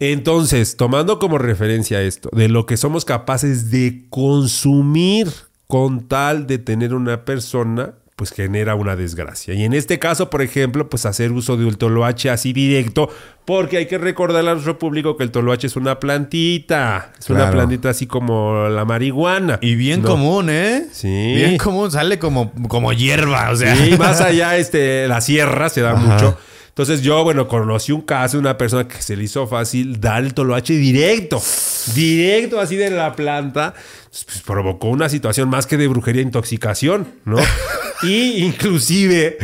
Entonces, tomando como referencia esto, de lo que somos capaces de consumir con tal de tener una persona, pues genera una desgracia. Y en este caso, por ejemplo, pues hacer uso de un toloache así directo, porque hay que recordarle a nuestro público que el toloache es una plantita, es una plantita así como la marihuana. Y bien ¿no? común, ¿eh? Sí. Bien común, sale como, como hierba, o sea. Sí, más allá, este, la sierra se da Ajá. mucho. Entonces yo, bueno, conocí un caso de una persona que se le hizo fácil dar el toloache directo, directo así de la planta. Pues, provocó una situación más que de brujería, intoxicación, ¿no? y inclusive,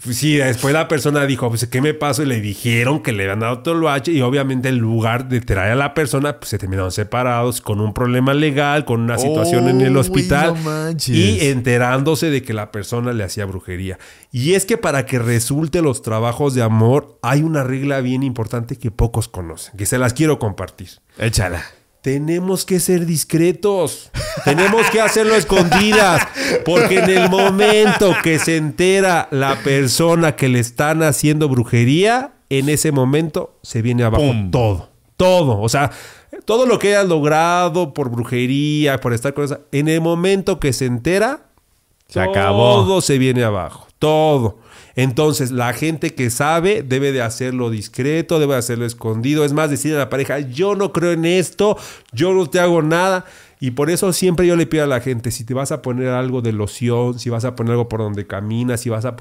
sí, después la persona dijo, pues, ¿qué me pasó? Y le dijeron que le habían dado toloache y obviamente en lugar de traer a la persona, pues se terminaron separados con un problema legal, con una situación en el hospital no y enterándose de que la persona le hacía brujería. Y es que para que resulte los trabajos de amor hay una regla bien importante que pocos conocen, que se las quiero compartir. Échala. Tenemos que ser discretos. Tenemos que hacerlo a escondidas. Porque en el momento que se entera la persona que le están haciendo brujería, en ese momento se viene abajo Pum. todo. Todo. O sea, todo lo que hayas logrado por brujería, por estar con esa. En el momento que se entera, Se acabó. todo se viene abajo. Todo. Entonces, la gente que sabe debe de hacerlo discreto, debe de hacerlo escondido. Es más, decirle a la pareja, yo no creo en esto, yo no te hago nada. Y por eso siempre yo le pido a la gente, si te vas a poner algo de loción, si vas a poner algo por donde caminas, si vas a...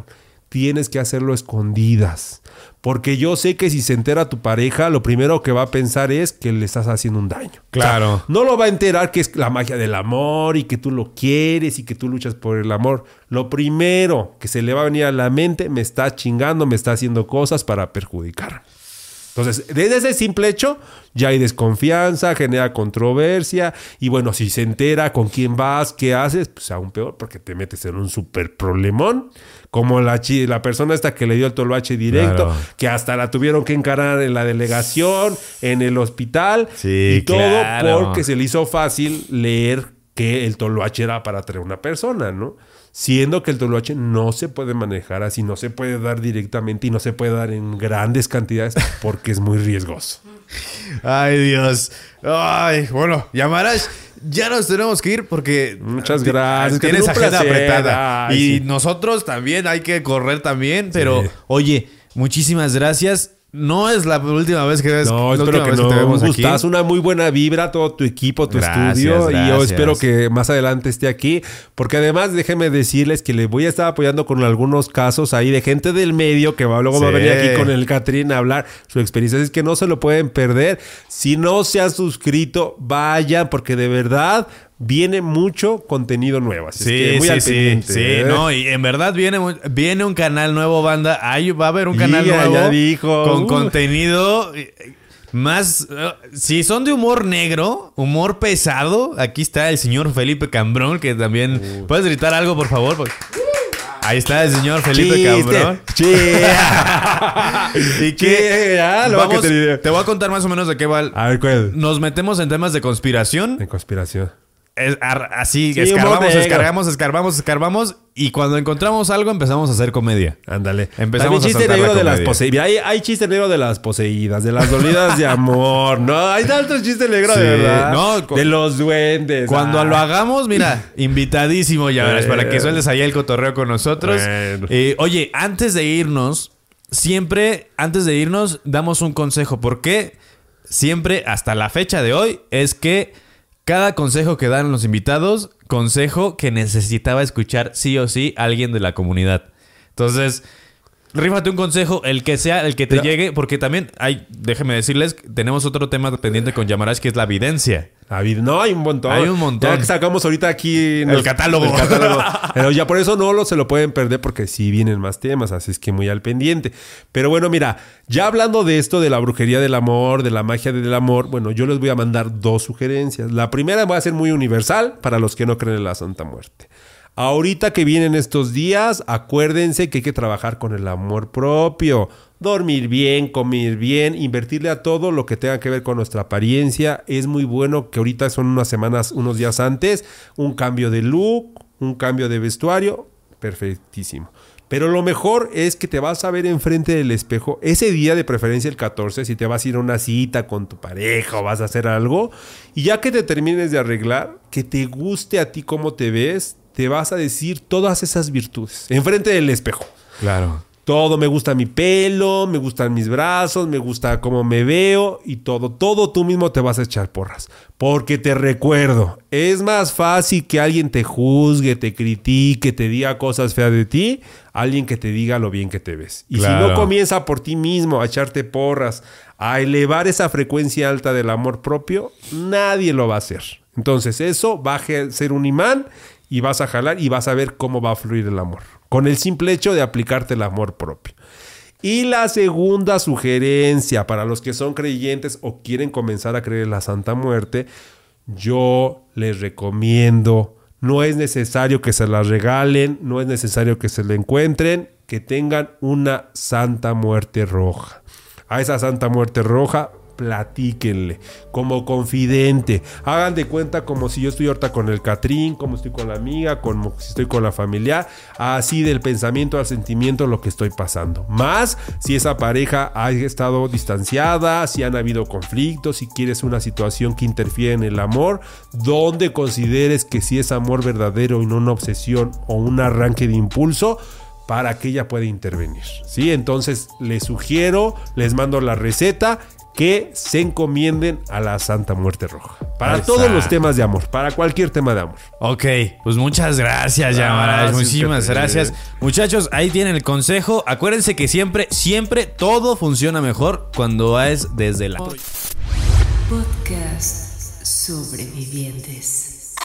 Tienes que hacerlo escondidas. Porque yo sé que si se entera tu pareja, lo primero que va a pensar es que le estás haciendo un daño. Claro. No lo va a enterar que es la magia del amor y que tú lo quieres y que tú luchas por el amor. Lo primero que se le va a venir a la mente, me está chingando, me está haciendo cosas para perjudicar. Entonces, desde ese simple hecho, ya hay desconfianza, genera controversia. Y bueno, si se entera con quién vas, qué haces, pues aún peor, porque te metes en un súper problemón. Como la, la persona esta que le dio el toloache directo, Claro. que hasta la tuvieron que encarar en la delegación, en el hospital. Sí, y todo claro. porque se le hizo fácil leer que el toloache era para traer una persona, ¿no? Siendo que el toloache no se puede manejar así, no se puede dar directamente y no se puede dar en grandes cantidades porque es muy riesgoso. Ay, Dios. Ay, bueno, Yamarash, ya nos tenemos que ir porque. Muchas gracias, Tienes agenda placer. apretada. Ay, y sí. nosotros también hay que correr también. Pero, Sí. oye, muchísimas gracias. No es la última vez que ves. No, espero que no. aquí. gustazo, una muy buena vibra, todo tu equipo, tu Gracias, estudio. Y yo espero que más adelante esté aquí. Porque además, déjenme decirles que les voy a estar apoyando con algunos casos ahí de gente del medio que va, luego va a venir aquí con el Catrín a hablar su experiencia. Es que no se lo pueden perder. Si no se han suscrito, vayan, porque de verdad viene mucho contenido nuevo. Así es que Sí, muy sí, al sí, pendiente, sí, ¿eh? no, y en verdad viene, viene un canal nuevo, banda. Ahí va a haber un canal Ya, nuevo. ya dijo. Con Uh. contenido eh, más. eh, si son de humor negro, humor pesado, aquí está el señor Felipe Cambrón, que también. Uh. ¿Puedes gritar algo, por favor? Porque- Ahí está el señor Felipe Chiste, Cambrón. chiste. y ¿Qué? Lo va a vamos- querer. te voy a contar más o menos de qué va. el- A ver, ¿cuál? Nos metemos en temas de conspiración. De conspiración. Es- ar- así, Sí, escarbamos, escarbamos, escarbamos, escarbamos. Y cuando encontramos algo, empezamos a hacer comedia. Ándale. Empezamos También a chiste negro de las comedia. poseídas. Hay, hay chiste negro de las poseídas, de las dolidas de amor. No, hay tantos chistes negros Sí, de verdad. no, de los duendes. Cuando Ah. lo hagamos, mira, invitadísimo ya verás, para que Bueno. sueltes ahí el cotorreo con nosotros. Bueno. Eh, oye, antes de irnos, siempre, antes de irnos, damos un consejo. Porque siempre, hasta la fecha de hoy, es que cada consejo que dan los invitados, consejo que necesitaba escuchar sí o sí alguien de la comunidad. Entonces, rífate un consejo, el que sea, el que te Pero- llegue, porque también hay, déjenme decirles, tenemos otro tema pendiente con Yamarash que es la evidencia. No, hay un montón. Hay un montón. Ya que sacamos ahorita aquí en El catálogo. el catálogo. Pero ya por eso no lo, se lo pueden perder porque sí vienen más temas, así es que muy al pendiente. Pero bueno, mira, ya hablando de esto, de la brujería del amor, de la magia del amor, bueno, yo les voy a mandar dos sugerencias. La primera va a ser muy universal para los que no creen en la Santa Muerte. Ahorita que vienen estos días, acuérdense que hay que trabajar con el amor propio. Dormir bien, comer bien, invertirle a todo lo que tenga que ver con nuestra apariencia. Es muy bueno que ahorita son unas semanas, unos días antes, un cambio de look, un cambio de vestuario. Perfectísimo. Pero lo mejor es que te vas a ver enfrente del espejo ese día de preferencia el 14, si te vas a ir a una cita con tu pareja o vas a hacer algo, y ya que te termines de arreglar, que te guste a ti cómo te ves, te vas a decir todas esas virtudes enfrente del espejo. Claro. Todo, me gusta mi pelo, me gustan mis brazos, me gusta cómo me veo y todo, todo tú mismo te vas a echar porras. Porque te recuerdo, es más fácil que alguien te juzgue, te critique, te diga cosas feas de ti, alguien que te diga lo bien que te ves. Y si no comienza por ti mismo a echarte porras, a elevar esa frecuencia alta del amor propio, nadie lo va a hacer. Entonces eso va a ser un imán y vas a jalar y vas a ver cómo va a fluir el amor. Con el simple hecho de aplicarte el amor propio. Y la segunda sugerencia para los que son creyentes o quieren comenzar a creer en la Santa Muerte, yo les recomiendo, no es necesario que se la regalen, no es necesario que se la encuentren, que tengan una Santa Muerte roja. A esa Santa Muerte roja platíquenle como confidente. Hagan de cuenta como si yo estoy ahorita con el Catrín, como estoy con la amiga, como si estoy con la familia. Así del pensamiento al sentimiento lo que estoy pasando. Más si esa pareja ha estado distanciada, si han habido conflictos, si quieres una situación que interfiere en el amor, donde consideres que si es amor verdadero y no una obsesión o un arranque de impulso, para que ella pueda intervenir. ¿sí? Entonces les sugiero, les mando la receta que se encomienden a la Santa Muerte Roja. Para todos los temas de amor, para cualquier tema de amor. Ok, pues muchas gracias, Yamaraj. Muchísimas gracias. Muchachos, ahí tienen el consejo. Acuérdense que siempre, siempre todo funciona mejor cuando es desde la... Podcast Sobrevivientes.